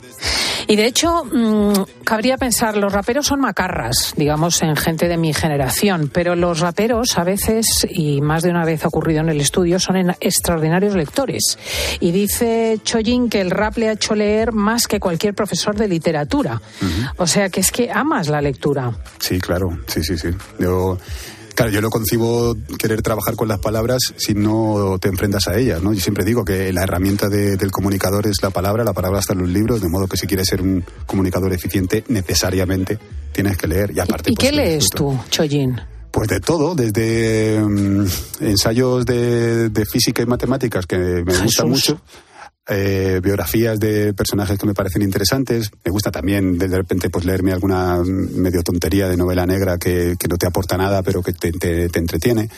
Y de hecho, mm, cabría pensar, los raperos son macarras, digamos, en gente de mi generación, pero los raperos a veces, y más de una vez ha ocurrido en el estudio, son en- extraordinarios lectores. Y dice Chojin que el rap le ha hecho leer más que cualquier profesor de literatura. O sea que es que amas la lectura. Sí, claro, sí, sí, sí. Yo, claro, yo no concibo querer trabajar con las palabras si no te enfrentas a ellas, ¿no? Yo siempre digo que la herramienta de- del comunicador es la palabra, la palabra está en los libros, de modo que si quieres ser un comunicador eficiente, necesariamente tienes que leer. Y aparte, ¿Y pues, qué lees tú, Chojin? Pues de todo, desde mm, ensayos de, de física y matemáticas que me gustan mucho, eh, biografías de personajes que me parecen interesantes. Me gusta también de repente pues leerme alguna medio tontería de novela negra que, que no te aporta nada pero que te, te- entretiene.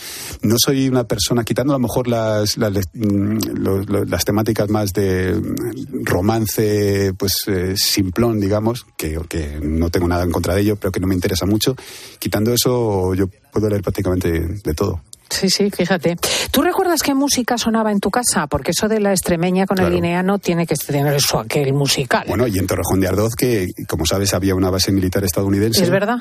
No soy una persona, quitando a lo mejor las, las, mm, temáticas más de mm, romance pues eh, simplón, digamos, que, que no tengo nada en contra de ello, pero que no me interesa mucho. Quitando eso, yo puedo leer prácticamente de todo. Sí, sí, fíjate. ¿Tú recuerdas qué música sonaba en tu casa? Porque eso de la extremeña con el Claro. lineano tiene que tener eso aquel musical. Bueno, y en Torrejón de Ardoz, que como sabes había una base militar estadounidense. ¿Es verdad?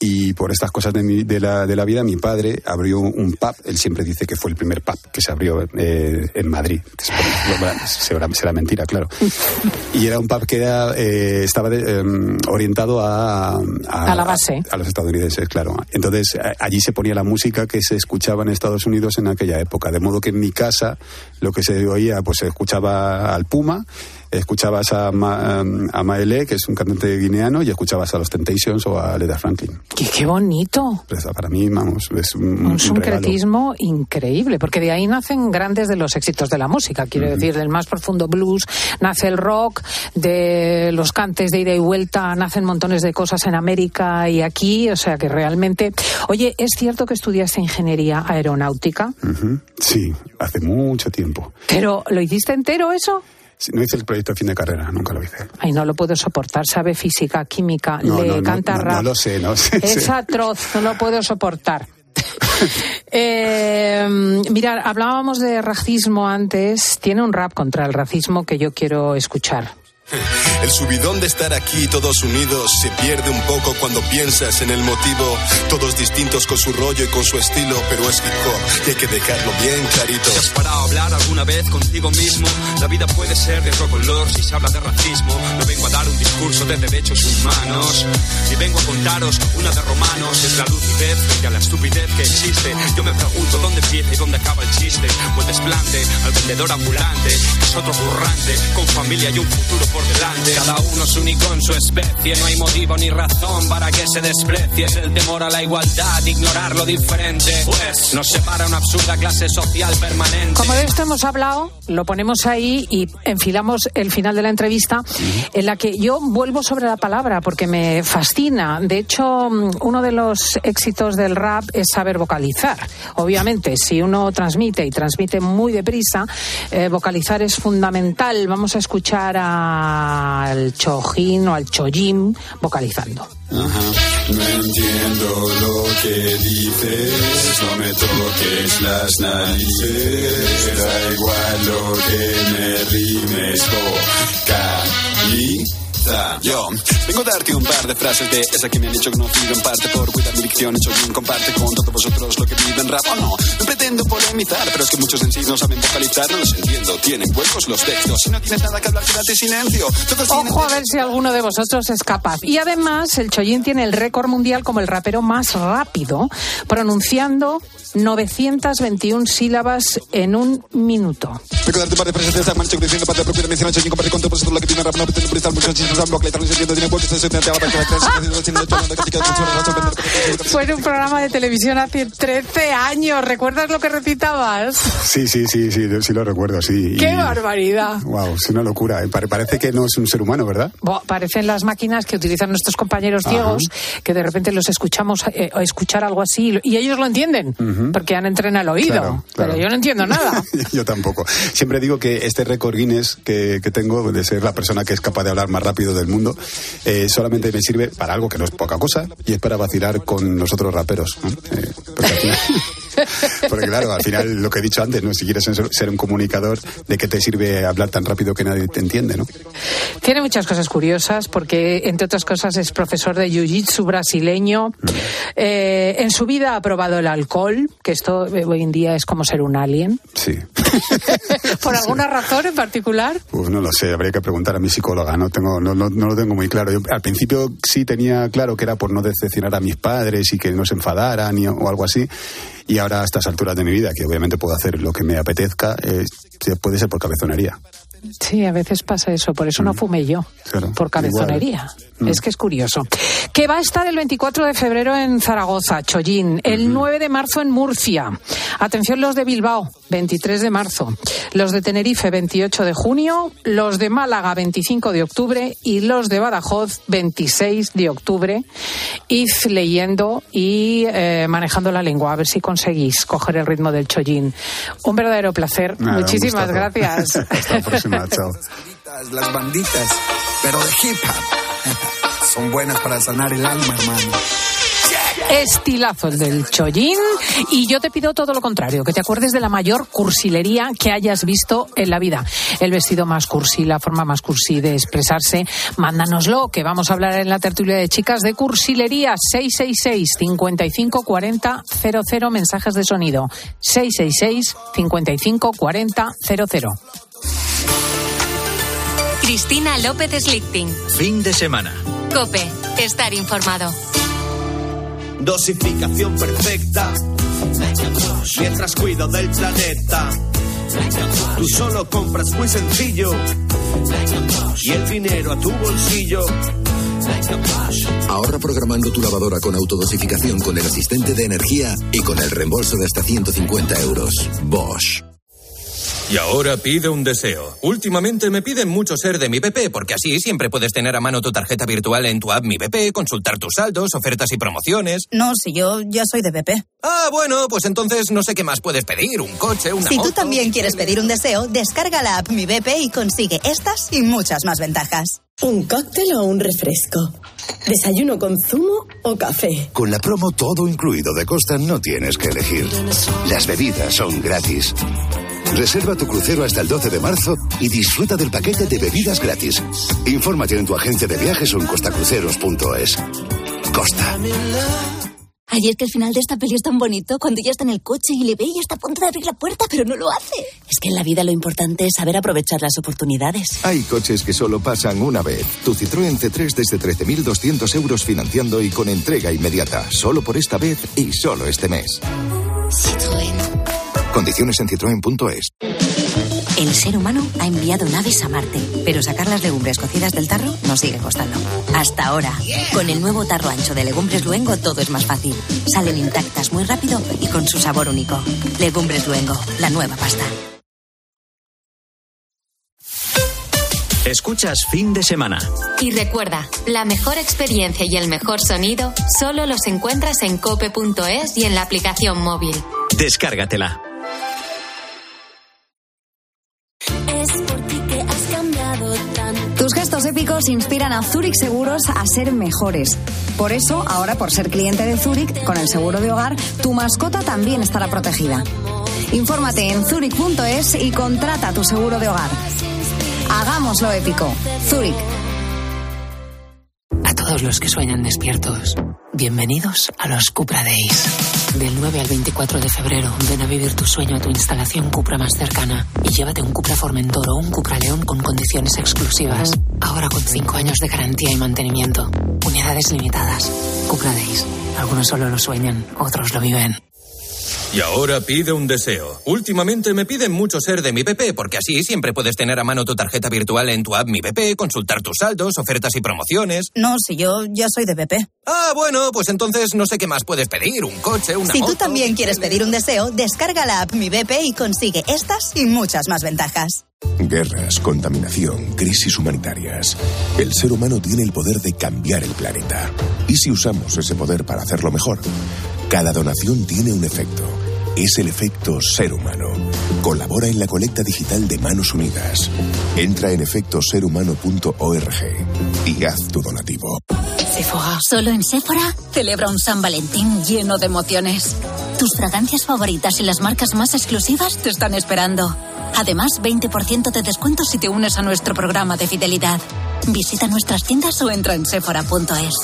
Y por estas cosas de, mi- de la, de la vida, mi padre abrió un pub. Él siempre dice que fue el primer pub que se abrió eh, en Madrid. Será, será mentira, claro. Y era un pub que era, eh, estaba de- em, orientado a, A la base. A, los estadounidenses, claro. Entonces, a- allí se ponía la música que se escuchaba en Estados Unidos en aquella época. De modo que en mi casa lo que se oía, pues se escuchaba al Puma, escuchabas a, Ma, a Maele, que es un cantante guineano, y escuchabas a los Temptations o a Leda Franklin. ¡Qué, qué bonito! Pues, para mí, vamos, es un, Un increíble, porque de ahí nacen grandes de los éxitos de la música. Quiero decir, del más profundo blues nace el rock, de los cantes de ida y vuelta nacen montones de cosas en América y aquí, o sea que realmente. Oye, ¿es cierto que estudiaste ingeniería aeronáutica? Sí, hace mucho tiempo. ¿Pero lo hiciste entero eso? No hice el proyecto de fin de carrera, nunca lo hice. Ay, no lo puedo soportar. Sabe física, química, No, le no, canta no, rap. no lo sé, no sé. Es atroz, no lo puedo soportar. Eh, mirad, hablábamos de racismo antes. Tiene un rap contra el racismo que yo quiero escuchar. El subidón de estar aquí todos unidos se pierde un poco cuando piensas en el motivo. Todos distintos con su rollo y con su estilo, pero es hip hop y hay que dejarlo bien clarito. ¿Te has parado a hablar alguna vez contigo mismo? La vida puede ser de otro color si se habla de racismo. No vengo a dar un discurso de derechos humanos, ni vengo a contaros una de romanos. Es la lucidez frente a la estupidez que existe. Yo me pregunto dónde empieza y dónde acaba el chiste. El desplante al vendedor ambulante, es otro currante, con familia y un futuro por delante. Cada uno es único en su especie, no hay motivo ni razón para que se desprecie. Es el temor a la igualdad, ignorar lo diferente. Pues nos separa una absurda clase social permanente. Como de esto hemos hablado, lo ponemos ahí y enfilamos el final de la entrevista en la que yo vuelvo sobre la palabra porque me fascina. De hecho, mm, uno de los éxitos del rap es saber vocalizar. Obviamente, si uno transmite y transmite muy deprisa, eh, vocalizar es fundamental. Vamos a escuchar al Chojín o al Chojim vocalizando. Ajá. No entiendo lo que dices, no me toques las narices, da igual lo que me rimes, vocaliza. Yo vengo a darte un par de frases de esa que me han hecho conocido en parte por cuidar mi dicción. Hecho bien, comparte con todos vosotros lo que viven rap o no. No pretendo polemizar, pero es que muchos en sí no saben vocalizar, no los entiendo. Tienen huecos los textos. Si no tienes nada que hablar, quédate silencio. Todos Ojo a ver si alguno de vosotros es capaz. Y además, el Chollín tiene el récord mundial como el rapero más rápido, pronunciando 921 sílabas en un minuto. Vengo a darte un par de frases de esa mancha que diciendo parte propia mencionar, yo comparte con todos vosotros lo que viven rap, no pretendo por estar mucho Fue un programa de televisión hace 13 años. ¿Recuerdas lo que recitabas? Sí, sí, sí, sí, sí lo recuerdo, sí. ¡Qué barbaridad! Wow, es una locura. ¿eh? Parece que no es un ser humano, ¿verdad? parecen las máquinas que utilizan nuestros compañeros ciegos, que de repente los escuchamos eh, escuchar algo así y ellos lo entienden, porque han entrenado el oído. Pero yo no entiendo nada. yo tampoco. Siempre digo que este récord Guinness que, tengo de ser la persona que es capaz de hablar más rápido del mundo, eh, solamente me sirve para algo que no es poca cosa y es para vacilar con nosotros raperos. Eh, porque, claro, al final lo que he dicho antes, ¿no? Si quieres ser un comunicador, ¿de qué te sirve hablar tan rápido que nadie te entiende, no? Tiene muchas cosas curiosas porque, entre otras cosas, es profesor de jiu-jitsu brasileño. Mm. Eh, en su vida ha probado el alcohol, que esto hoy en día es como ser un alien. Sí. ¿Por alguna razón en particular? Pues no lo sé, habría que preguntar a mi psicóloga, no, tengo, no, no, lo tengo muy claro. Yo, al principio sí tenía claro que era por no decepcionar a mis padres y que no se enfadaran o algo así. Y ahora a estas alturas de mi vida, que obviamente puedo hacer lo que me apetezca, eh, puede ser por cabezonería. Sí, a veces pasa eso, por eso no mm. fumé yo, por cabezonería. Mm. Es que es curioso. Que va a estar el 24 de febrero en Zaragoza, Chollín, el 9 de marzo en Murcia. Atención los de Bilbao, 23 de marzo. Los de Tenerife, 28 de junio. Los de Málaga, 25 de octubre. Y los de Badajoz, 26 de octubre. Id leyendo y eh, manejando la lengua, a ver si conseguís coger el ritmo del Chollín. Un verdadero placer. Muchísimas gracias. Hasta la próxima, chao. Las banditas, pero de hip hop. Son buenas para sanar el alma, hermano. Estilazo el del chollín. Y yo te pido todo lo contrario, que te acuerdes de la mayor cursilería que hayas visto en la vida. El vestido más cursi, la forma más cursi de expresarse. Mándanoslo, que vamos a hablar en la tertulia de chicas de cursilería. 666 55 40 00 mensajes de sonido. 666 55 40 00. Cristina López Slichting. Fin de semana. Cope, estar informado. Dosificación perfecta. Mientras cuido del planeta. Tú solo compras muy sencillo. Y el dinero a tu bolsillo. Ahorra programando tu lavadora con autodosificación con el asistente de energía y con el reembolso de hasta 150 euros. Bosch. Y ahora pide un deseo. Últimamente me piden mucho ser de mi BP, porque así siempre puedes tener a mano tu tarjeta virtual en tu app Mi BP, consultar tus saldos, ofertas y promociones. No, si yo ya soy de BP. Ah, bueno, pues entonces no sé qué más puedes pedir, un coche, una Si tú también quieres pedir un deseo, descarga la app Mi BP y consigue estas y muchas más ventajas. ¿Un cóctel o un refresco? ¿Desayuno con zumo o café? Con la promo todo incluido de Costa no tienes que elegir. Las bebidas son gratis. Reserva tu crucero hasta el 12 de marzo y disfruta del paquete de bebidas gratis. Infórmate en tu agencia de viajes o en costacruceros.es. Costa. Ayer que el final de esta peli es tan bonito, cuando ella está en el coche y le ve y está a punto de abrir la puerta, pero no lo hace. Es que en la vida lo importante es saber aprovechar las oportunidades. Hay coches que solo pasan una vez. Tu Citroën C3 desde 13.200 euros financiando y con entrega inmediata. Solo por esta vez y solo este mes. Citroën. Condiciones en citroen.es. El ser humano ha enviado naves a Marte, pero sacar las legumbres cocidas del tarro nos sigue costando. Hasta ahora, con el nuevo tarro ancho de Legumbres Luengo todo es más fácil. Salen intactas muy rápido y con su sabor único. Legumbres Luengo, la nueva pasta. Escuchas fin de semana. Y recuerda, la mejor experiencia y el mejor sonido solo los encuentras en cope.es y en la aplicación móvil. Descárgatela. Inspiran a Zurich Seguros a ser mejores. Por eso, ahora por ser cliente de Zurich, con el seguro de hogar, tu mascota también estará protegida. Infórmate en zurich.es y contrata tu seguro de hogar. Hagámoslo épico. Zurich. Los que sueñan despiertos, bienvenidos a los Cupra Days. Del 9 al 24 de febrero, ven a vivir tu sueño a tu instalación Cupra más cercana y llévate un Cupra Formentor o un Cupra León con condiciones exclusivas. Ahora con 5 años de garantía y mantenimiento. Unidades limitadas. Cupra Days. Algunos solo lo sueñan, otros lo viven. Y ahora pide un deseo. Últimamente me piden mucho ser de mi BP, porque así siempre puedes tener a mano tu tarjeta virtual en tu app Mi BP, consultar tus saldos, ofertas y promociones. No, si yo ya soy de BP. Ah, bueno, pues entonces no sé qué más puedes pedir. Un coche, una Si tú también quieres pedir un deseo, descarga la app Mi BP y consigue estas y muchas más ventajas. Guerras, contaminación, crisis humanitarias. El ser humano tiene el poder de cambiar el planeta. ¿Y si usamos ese poder para hacerlo mejor? Cada donación tiene un efecto. Es el efecto ser humano. Colabora en la colecta digital de Manos Unidas. Entra en efectoserhumano.org y haz tu donativo. Sephora. Solo en Sephora celebra un San Valentín lleno de emociones. Tus fragancias favoritas y las marcas más exclusivas te están esperando. Además, 20% de descuento si te unes a nuestro programa de fidelidad. Visita nuestras tiendas o entra en sephora.es.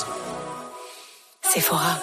Sephora.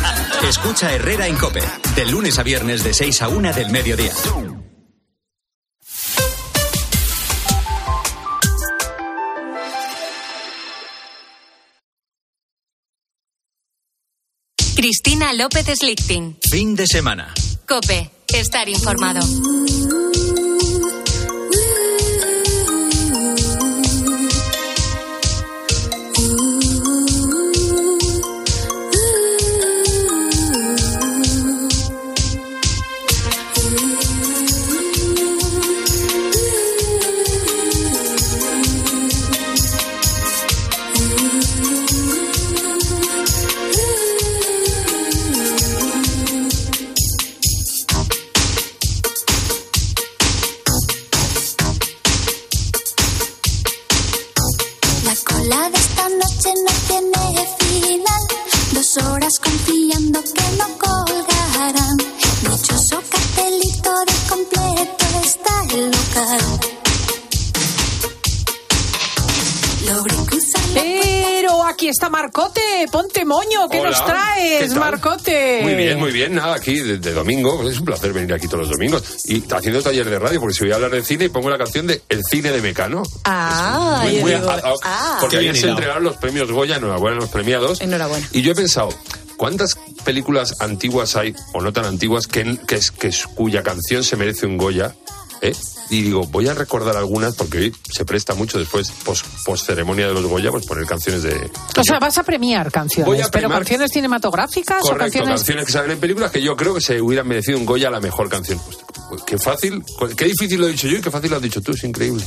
Escucha Herrera en Cope, de lunes a viernes de 6 a 1 del mediodía. Cristina López Slichting. Fin de semana. Cope. Estar informado. Ponte moño, ¿qué Hola, nos traes, ¿qué? Marcote? Muy bien, muy bien. Nada, aquí de, de domingo. Es un placer venir aquí todos los domingos. Y haciendo taller de radio, porque si voy a hablar de cine, pongo la canción de El cine de Mecano. Ah, Muy- muy digo, a- a- ah. porque ayer se entregaron los premios Goya, enhorabuena los premiados. Enhorabuena. Y yo he pensado, ¿cuántas películas antiguas hay, o no tan antiguas, que, que, es- que es- cuya canción se merece un Goya? ¿eh? Y digo, voy a recordar algunas porque hoy se presta mucho después, post, post ceremonia de los Goya, pues poner canciones de, O sea, vas a premiar canciones, Voy a pero canciones cinematográficas o Correcto, canciones... canciones que salen en películas que yo creo que se hubieran merecido un Goya a la mejor canción. Pues, qué fácil, qué difícil lo he dicho yo y qué fácil lo has dicho tú, es increíble.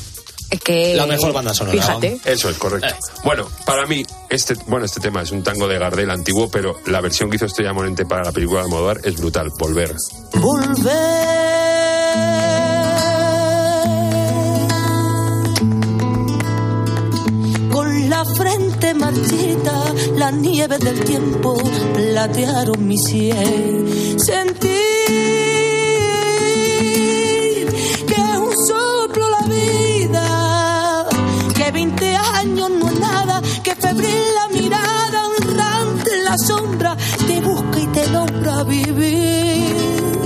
Es que... La mejor banda sonora. Fíjate. Eso es correcto. Bueno, para mí, este, bueno, este tema es un tango de Gardel antiguo, pero la versión que hizo Estrella Morente para la película de Almodóvar es brutal. Volver. Con la frente marchita, la nieve del tiempo platearon mi sien. Sentir que un soplo la vida, que 20 años no es nada, que febril la mirada, honrante la sombra, te busca y te logra vivir.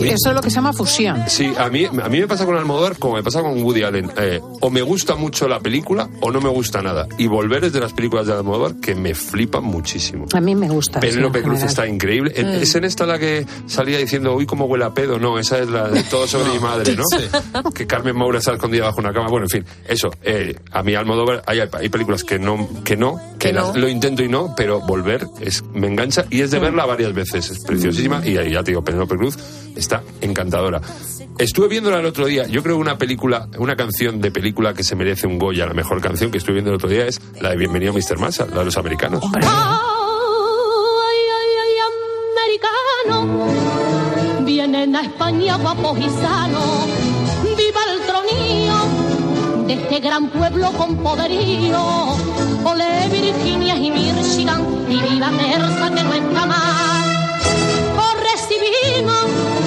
Mí- eso es lo que se llama fusión. Sí, a mí, a mí me pasa con Almodóvar como me pasa con Woody Allen. Eh, o me gusta mucho la película o no me gusta nada. Y Volver es de las películas de Almodóvar que me flipan muchísimo. A mí me gusta. sí, Penélope en Cruz general. está increíble. Mm. ¿Es en esta la que salía diciendo, uy, cómo huele a pedo? No, esa es la de todo sobre mi madre, ¿no? Que Carmen Maura está escondida bajo una cama. Bueno, en fin, eso. eh, a mí Almodóvar, hay, hay películas que no, que no, que Que no. lo intento y no, pero Volver es, me engancha y es de verla varias veces. Es preciosísima. Y ahí ya te digo, Penélope Cruz, está encantadora. Estuve viéndola el otro día. Yo creo que una película, una canción de película que se merece un Goya, la mejor canción que estuve viendo el otro día es la de Bienvenido Mr. Marshall, la de los americanos. Ay, ay, ay, americano. Vienen a España guapos y sanos. Viva el tronío de este gran pueblo con poderío. Ole Virginia y Michigan y viva Mersa que no está mal. Os recibimos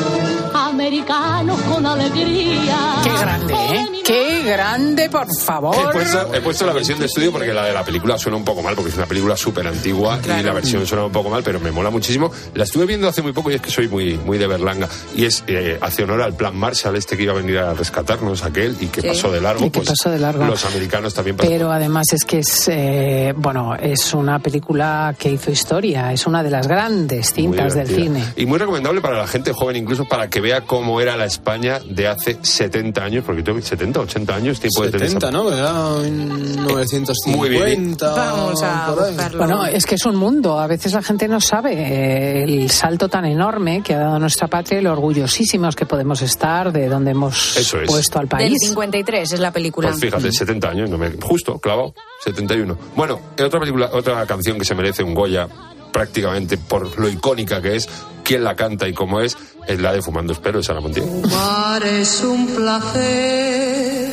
americanos con alegría. Qué grande, ¿eh? Qué grande, por He favor. puesto, he puesto la versión de estudio porque la de la película suena un poco mal, porque es una película súper antigua y la versión suena un poco mal, pero me mola muchísimo. La estuve viendo hace muy poco y es que soy muy, muy de Berlanga. Y es, eh, hace honor al plan Marshall, este que iba a venir a rescatarnos, aquel, y que Sí. pasó de largo. Y que pues pasó de largo. Los americanos también pasaron. Pero además es que es, eh, bueno, es una película que hizo historia, es una de las grandes cintas del cine. Y muy recomendable para la gente joven, incluso para que vea cómo era la España de hace 70 años, porque tengo 70, 80 años, tiempo de tener 70, esa- ¿no? Era en 950. Muy bien. Vamos a. Bueno, es que es un mundo. A veces la gente no sabe eh, el salto tan enorme que ha dado nuestra patria y lo orgullosísimos que podemos estar de donde hemos Eso es. puesto al Del país. 53 es la película. Pues fíjate, 70 años, no me, justo, clavado, 71. Bueno, otra película, otra canción que se merece un Goya, prácticamente por lo icónica que es, quién la canta y cómo es, es la de Fumando Espero de Sara Montiel. Fumar es un placer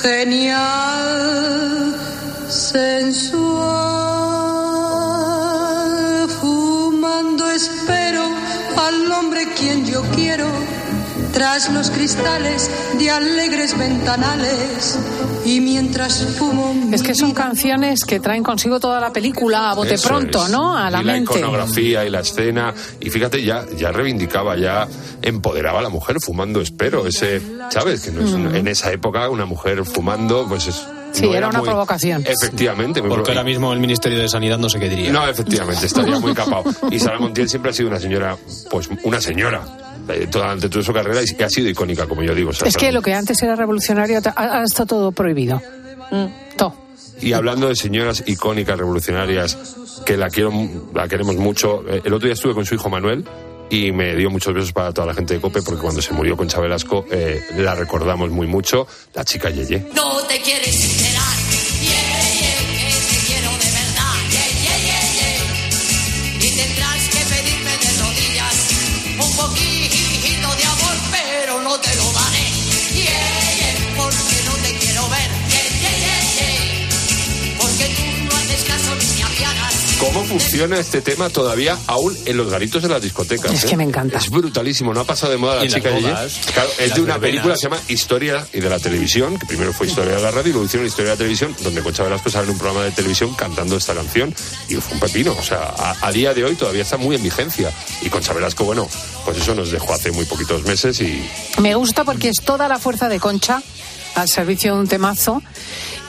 genial, sensual. Fumando espero al hombre quien yo quiero, tras los cristales de alegres ventanales. Y mientras fumo. Es que son canciones que traen consigo toda la película a bote Eso pronto, es. ¿no? A la y la iconografía y la escena. Y fíjate, ya, ya reivindicaba, ya empoderaba a la mujer fumando espero. Ese, ¿sabes? Que no es una- en esa época una mujer fumando, pues es. Mm. Sí, no era una muy- provocación. Efectivamente, muy Porque ahora mismo el Ministerio de Sanidad no sé qué diría. No, efectivamente, estaría muy capado. Y Sara Montiel siempre ha sido una señora, pues una señora, eh, toda, durante toda su carrera y que ha sido icónica, como yo digo. o sea, Es que lo que antes era revolucionario ha- ahora está todo prohibido. Mm. Todo. Y hablando de señoras icónicas, revolucionarias, que la quiero, la queremos mucho, eh, el otro día estuve con su hijo Manuel y me dio muchos besos para toda la gente de COPE porque cuando se murió Concha Velasco eh, la recordamos muy mucho, la chica Yeye. No te quieres enterar. ¿Cómo funciona este tema todavía aún en los garitos de las discotecas? Es eh? que me encanta. Es brutalísimo, no ha pasado de moda la Y chica Claro, es de una verbenas. película que se llama Historia y de la televisión, que primero fue Historia de la radio y luego hicieron Historia de la televisión, donde Concha Velasco sale en un programa de televisión cantando esta canción y fue un pepino. O sea, a, a día de hoy todavía está muy en vigencia. Y Concha Velasco, bueno, pues eso nos dejó hace muy poquitos meses y Me gusta porque es toda la fuerza de Concha al servicio de un temazo.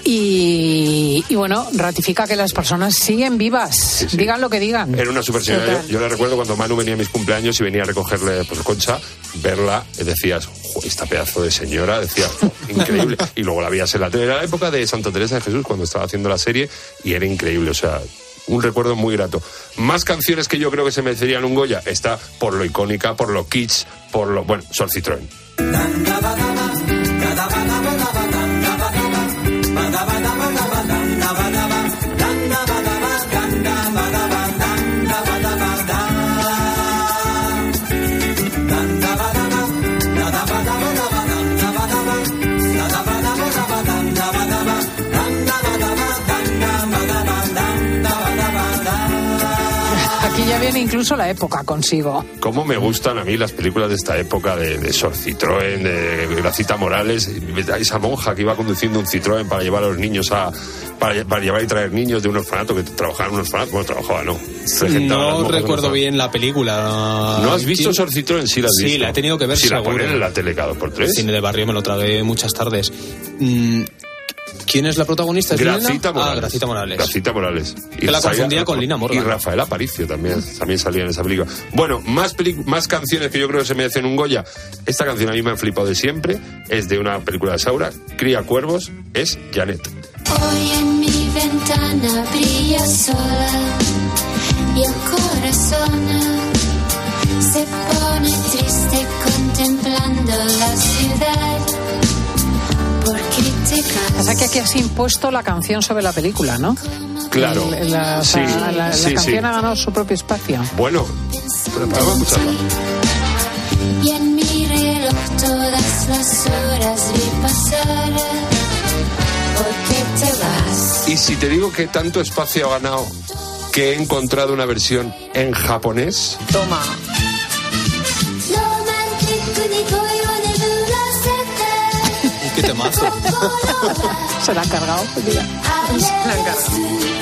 Y, y bueno, ratifica que las personas siguen vivas, digan lo que digan. Era una super señora. Yo, yo la recuerdo cuando Manu venía a mis cumpleaños y venía a recogerle pues, Concha, verla, decías, "Jo, esta pedazo de señora, decías, "Jo, increíble. y luego la veías en la tele. Era la época de Santa Teresa de Jesús cuando estaba haciendo la serie y era increíble. O sea, un recuerdo muy grato. Más canciones que yo creo que se merecerían un Goya. Está por lo icónica, por lo kitsch, por lo. Bueno, Sol Citroën. Incluso la época consigo. Cómo me gustan a mí las películas de esta época de, de Sor Citroën, de Gracita Morales, esa monja que iba conduciendo un Citroën para llevar a los niños a. para, para llevar y traer niños de un orfanato que trabajaba en un orfanato. Bueno, trabajaba, no. No recuerdo bien la película. ¿No has visto ¿Quién- Sor Citroën? Sí, la has Sí, visto. la he tenido que ver Si la ponen en la tele cada dos por tres. Cine de barrio me lo tragué muchas tardes. Mm, ¿Quién es la protagonista? ¿Es ah, Gracita Morales. Gracita Morales. Y que la confundía con Lina Morgan. Y Rafael Aparicio también, también salía en esa película. Bueno, más, más canciones que yo creo que se merecen un Goya. Esta canción a mí me ha flipado de siempre. Es de una película de Saura, Cría Cuervos, es Janet. Hoy en mi ventana brilla sola y el corazón se pone triste contemplando la ciudad pasa que aquí has impuesto la canción sobre la película, ¿no? Claro. El- la, o Sí, la, la sí, sí. canción ha ganado su propio espacio. Bueno, pero vamos a escucharla. Y en mi reloj todas las horas vi pasar. Y si te digo que tanto espacio ha ganado que he encontrado una versión en japonés, Toma. mazo. Se la han cargado, mira. Se la han cargado.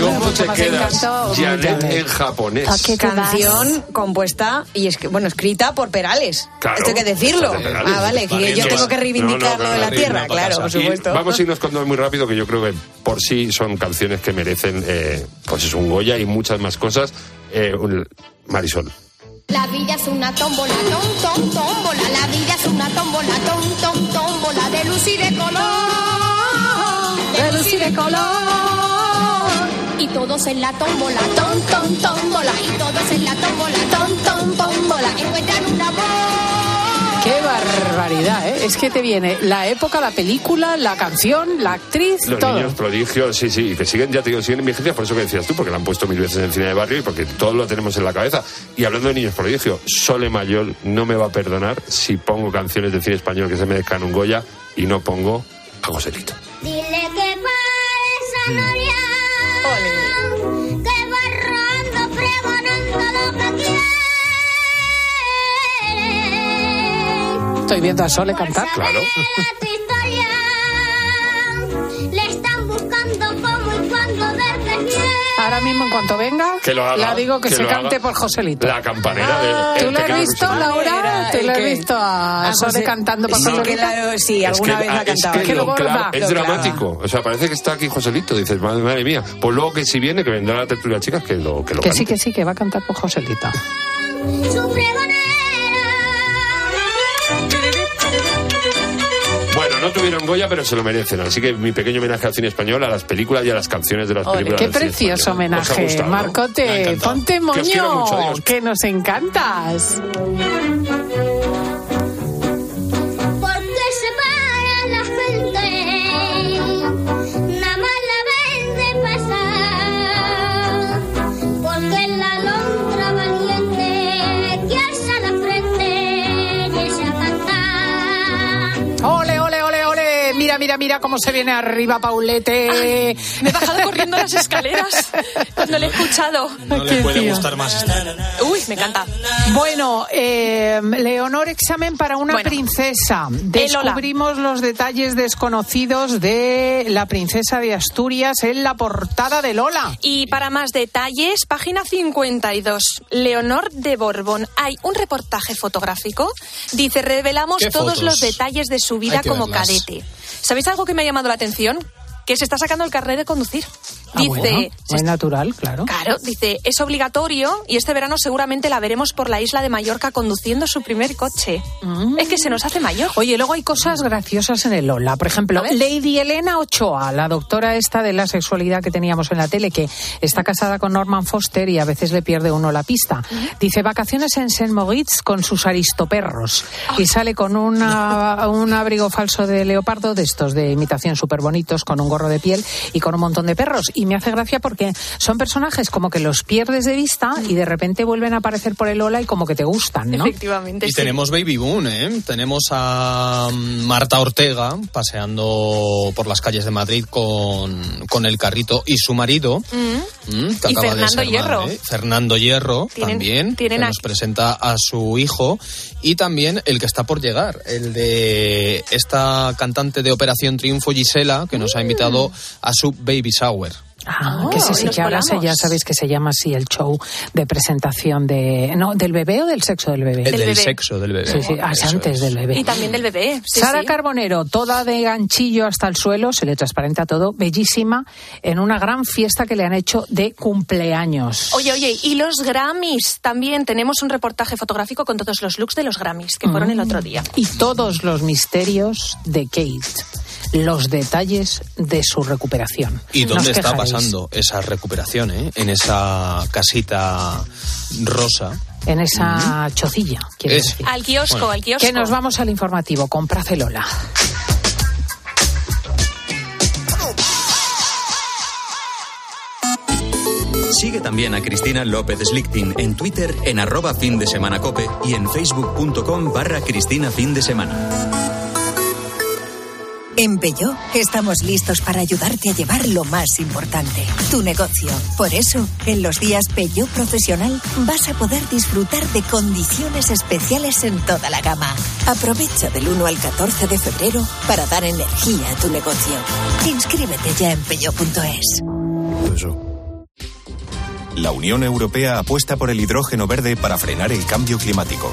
¿Cómo te quedas, Janet, en japonés? ¿A qué Canción compuesta y es bueno escrita por Perales. Claro, Esto hay que decirlo. Ah, vale, que yo no, tengo que no, reivindicar no, lo de la tierra, no claro, por Y supuesto. vamos a irnos con dos muy rápido, que yo creo que por sí son canciones que merecen, eh, pues es un Goya y muchas más cosas. Eh, un- Marisol. La vida es una tómbola, tom, tom, tómbola. La vida es una tómbola, tom, tom, tómbola. De luz y de color. De luz y de color. Y todos en la tómbola, tom, tom, tómbola. Y todos en la tómbola, tom, tom, tómbola. Encuentran un amor. Qué barbaridad, ¿eh? Es que te viene la época, la película, la canción, la actriz, Los todo. niños prodigios, sí, sí, y que siguen, ya te digo, siguen en vigencia, por eso que decías tú, porque la han puesto mil veces en cine de barrio y porque todos lo tenemos en la cabeza. Y hablando de niños prodigios, Sole Mayor no me va a perdonar si pongo canciones de cine español que se merezcan un Goya y no pongo a Joselito. Dile que pares a Noria. Estoy viendo a Sole cantar. Claro. tu historia. Le están buscando cómo y cuándo verte fiel. Ahora mismo, en cuanto venga, Que lo haga, la digo que, que se lo cante haga. por Joselito. La campanera de. Ah, ¿Tú el la has visto. Laura? ¿Tú ¿El la has visto a A Sole José- cantando por Sí, Joselito? claro, sí, Es alguna que, vez la ah, es cantaba. que lo clava, es Lo clava. dramático. O sea, parece que está aquí Joselito. Dices, madre, madre mía. Pues luego que si viene, que vendrá la tertulia chicas, que lo, que lo Que cante. sí, que sí, que va a cantar por Joselito. Su no tuvieron Goya, pero se lo merecen. Así que mi pequeño homenaje al cine español, a las películas y a las canciones de las Ole, películas. qué precioso español. ¿Os ha homenaje. gustado, no? Marcote, ponte Que moño, mucho, adiós. que nos encantas. Mira, cómo se viene arriba Paulete. Me he bajado corriendo las escaleras cuando le he escuchado. No le puede gustar más esta. Uy, me encanta. Bueno, eh, Leonor, examen para una Bueno, princesa. Descubrimos los detalles desconocidos de la princesa de Asturias en la portada de Lola. Y para más detalles, página 52, Leonor de Borbón. Hay un reportaje fotográfico. Dice, revelamos ¿Qué todos fotos? los detalles de su vida como verlas. cadete. ¿Sabéis algo que me ha llamado la atención? Que se está sacando el carnet de conducir. Ah, Dice, bueno, se es natural, claro. Claro, dice, es obligatorio y este verano seguramente la veremos por la isla de Mallorca conduciendo su primer coche. Es que se nos hace mayor. Oye, luego hay cosas graciosas en el Lola. Por ejemplo. Lady Elena Ochoa, la doctora esta de la sexualidad que teníamos en la tele, que está casada con Norman Foster y a veces le pierde uno la pista. Dice vacaciones en Saint Moritz con sus aristoperros. Y sale con una- un abrigo falso de leopardo, de estos de imitación súper bonitos, con un gorro de piel y con un montón de perros. Y me hace gracia porque son personajes como que los pierdes de vista y de repente vuelven a aparecer por el Lola y como que te gustan, ¿no? Efectivamente. Y sí. tenemos Baby Boom, ¿eh? Tenemos a mm, Marta Ortega paseando por las calles de Madrid con, con el carrito y su marido. Mm. mm, que Y acaba de Fernando ser Hierro. madre. Fernando Hierro Tienen- también, tienen que nos presenta a su hijo. Y también el que está por llegar, el de esta cantante de Operación Triunfo, Gisela, que nos ha invitado a su Baby Shower. Ah, Oh, que sí, sí, que ahora se- ya sabéis que se llama así el show de presentación de... No, ¿del bebé o del sexo del bebé? El del, bebé. sexo del bebé. Sí, sí, ah, antes es. del bebé. Y también del bebé. sí, Sara sí. Carbonero, toda de ganchillo hasta el suelo, se le transparenta todo, bellísima, en una gran fiesta que le han hecho de cumpleaños. Oye, oye, y los Grammys. También tenemos un reportaje fotográfico con todos los looks de los Grammys, que fueron el otro día. Y todos los misterios de Kate. Los detalles de su recuperación. ¿Y dónde está quejaréis. pasando esa recuperación? eh? En esa casita rosa. En esa chocilla, quiero Es- decir. Al kiosco, al kiosco. Que nos vamos al informativo con Pracelola. Sigue también a Cristina López Slichting en Twitter en arroba fin de semana cope y en facebook.com barra Cristina fin de semana. En Peugeot estamos listos para ayudarte a llevar lo más importante, tu negocio. Por eso, en los días Peugeot Profesional vas a poder disfrutar de condiciones especiales en toda la gama. Aprovecha del 1 al 14 de febrero para dar energía a tu negocio. Inscríbete ya en peugeot.es. La Unión Europea apuesta por el hidrógeno verde para frenar el cambio climático.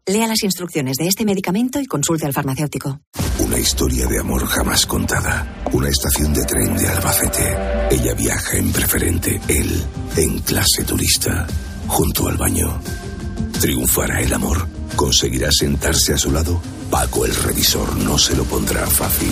Lea las instrucciones de este medicamento y consulte al farmacéutico. Una historia de amor jamás contada. Una estación de tren de Albacete. Ella viaja en preferente, él en clase turista, junto al baño. ¿Triunfará el amor? ¿Conseguirá sentarse a su lado? Paco el revisor no se lo pondrá fácil.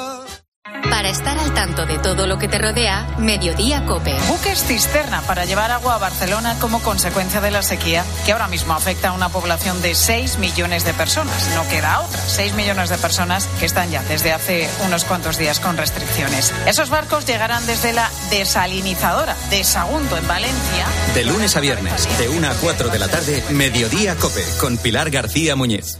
Para estar al tanto de todo lo que te rodea, Mediodía Cope. Buques cisterna para llevar agua a Barcelona como consecuencia de la sequía que ahora mismo afecta a una población de 6 millones de personas. No queda otra. 6 millones de personas que están ya desde hace unos cuantos días con restricciones. Esos barcos llegarán desde la desalinizadora de Sagunto en Valencia. De lunes a viernes, de 1 a 4 de la tarde, Mediodía Cope, con Pilar García Muñiz.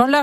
Son las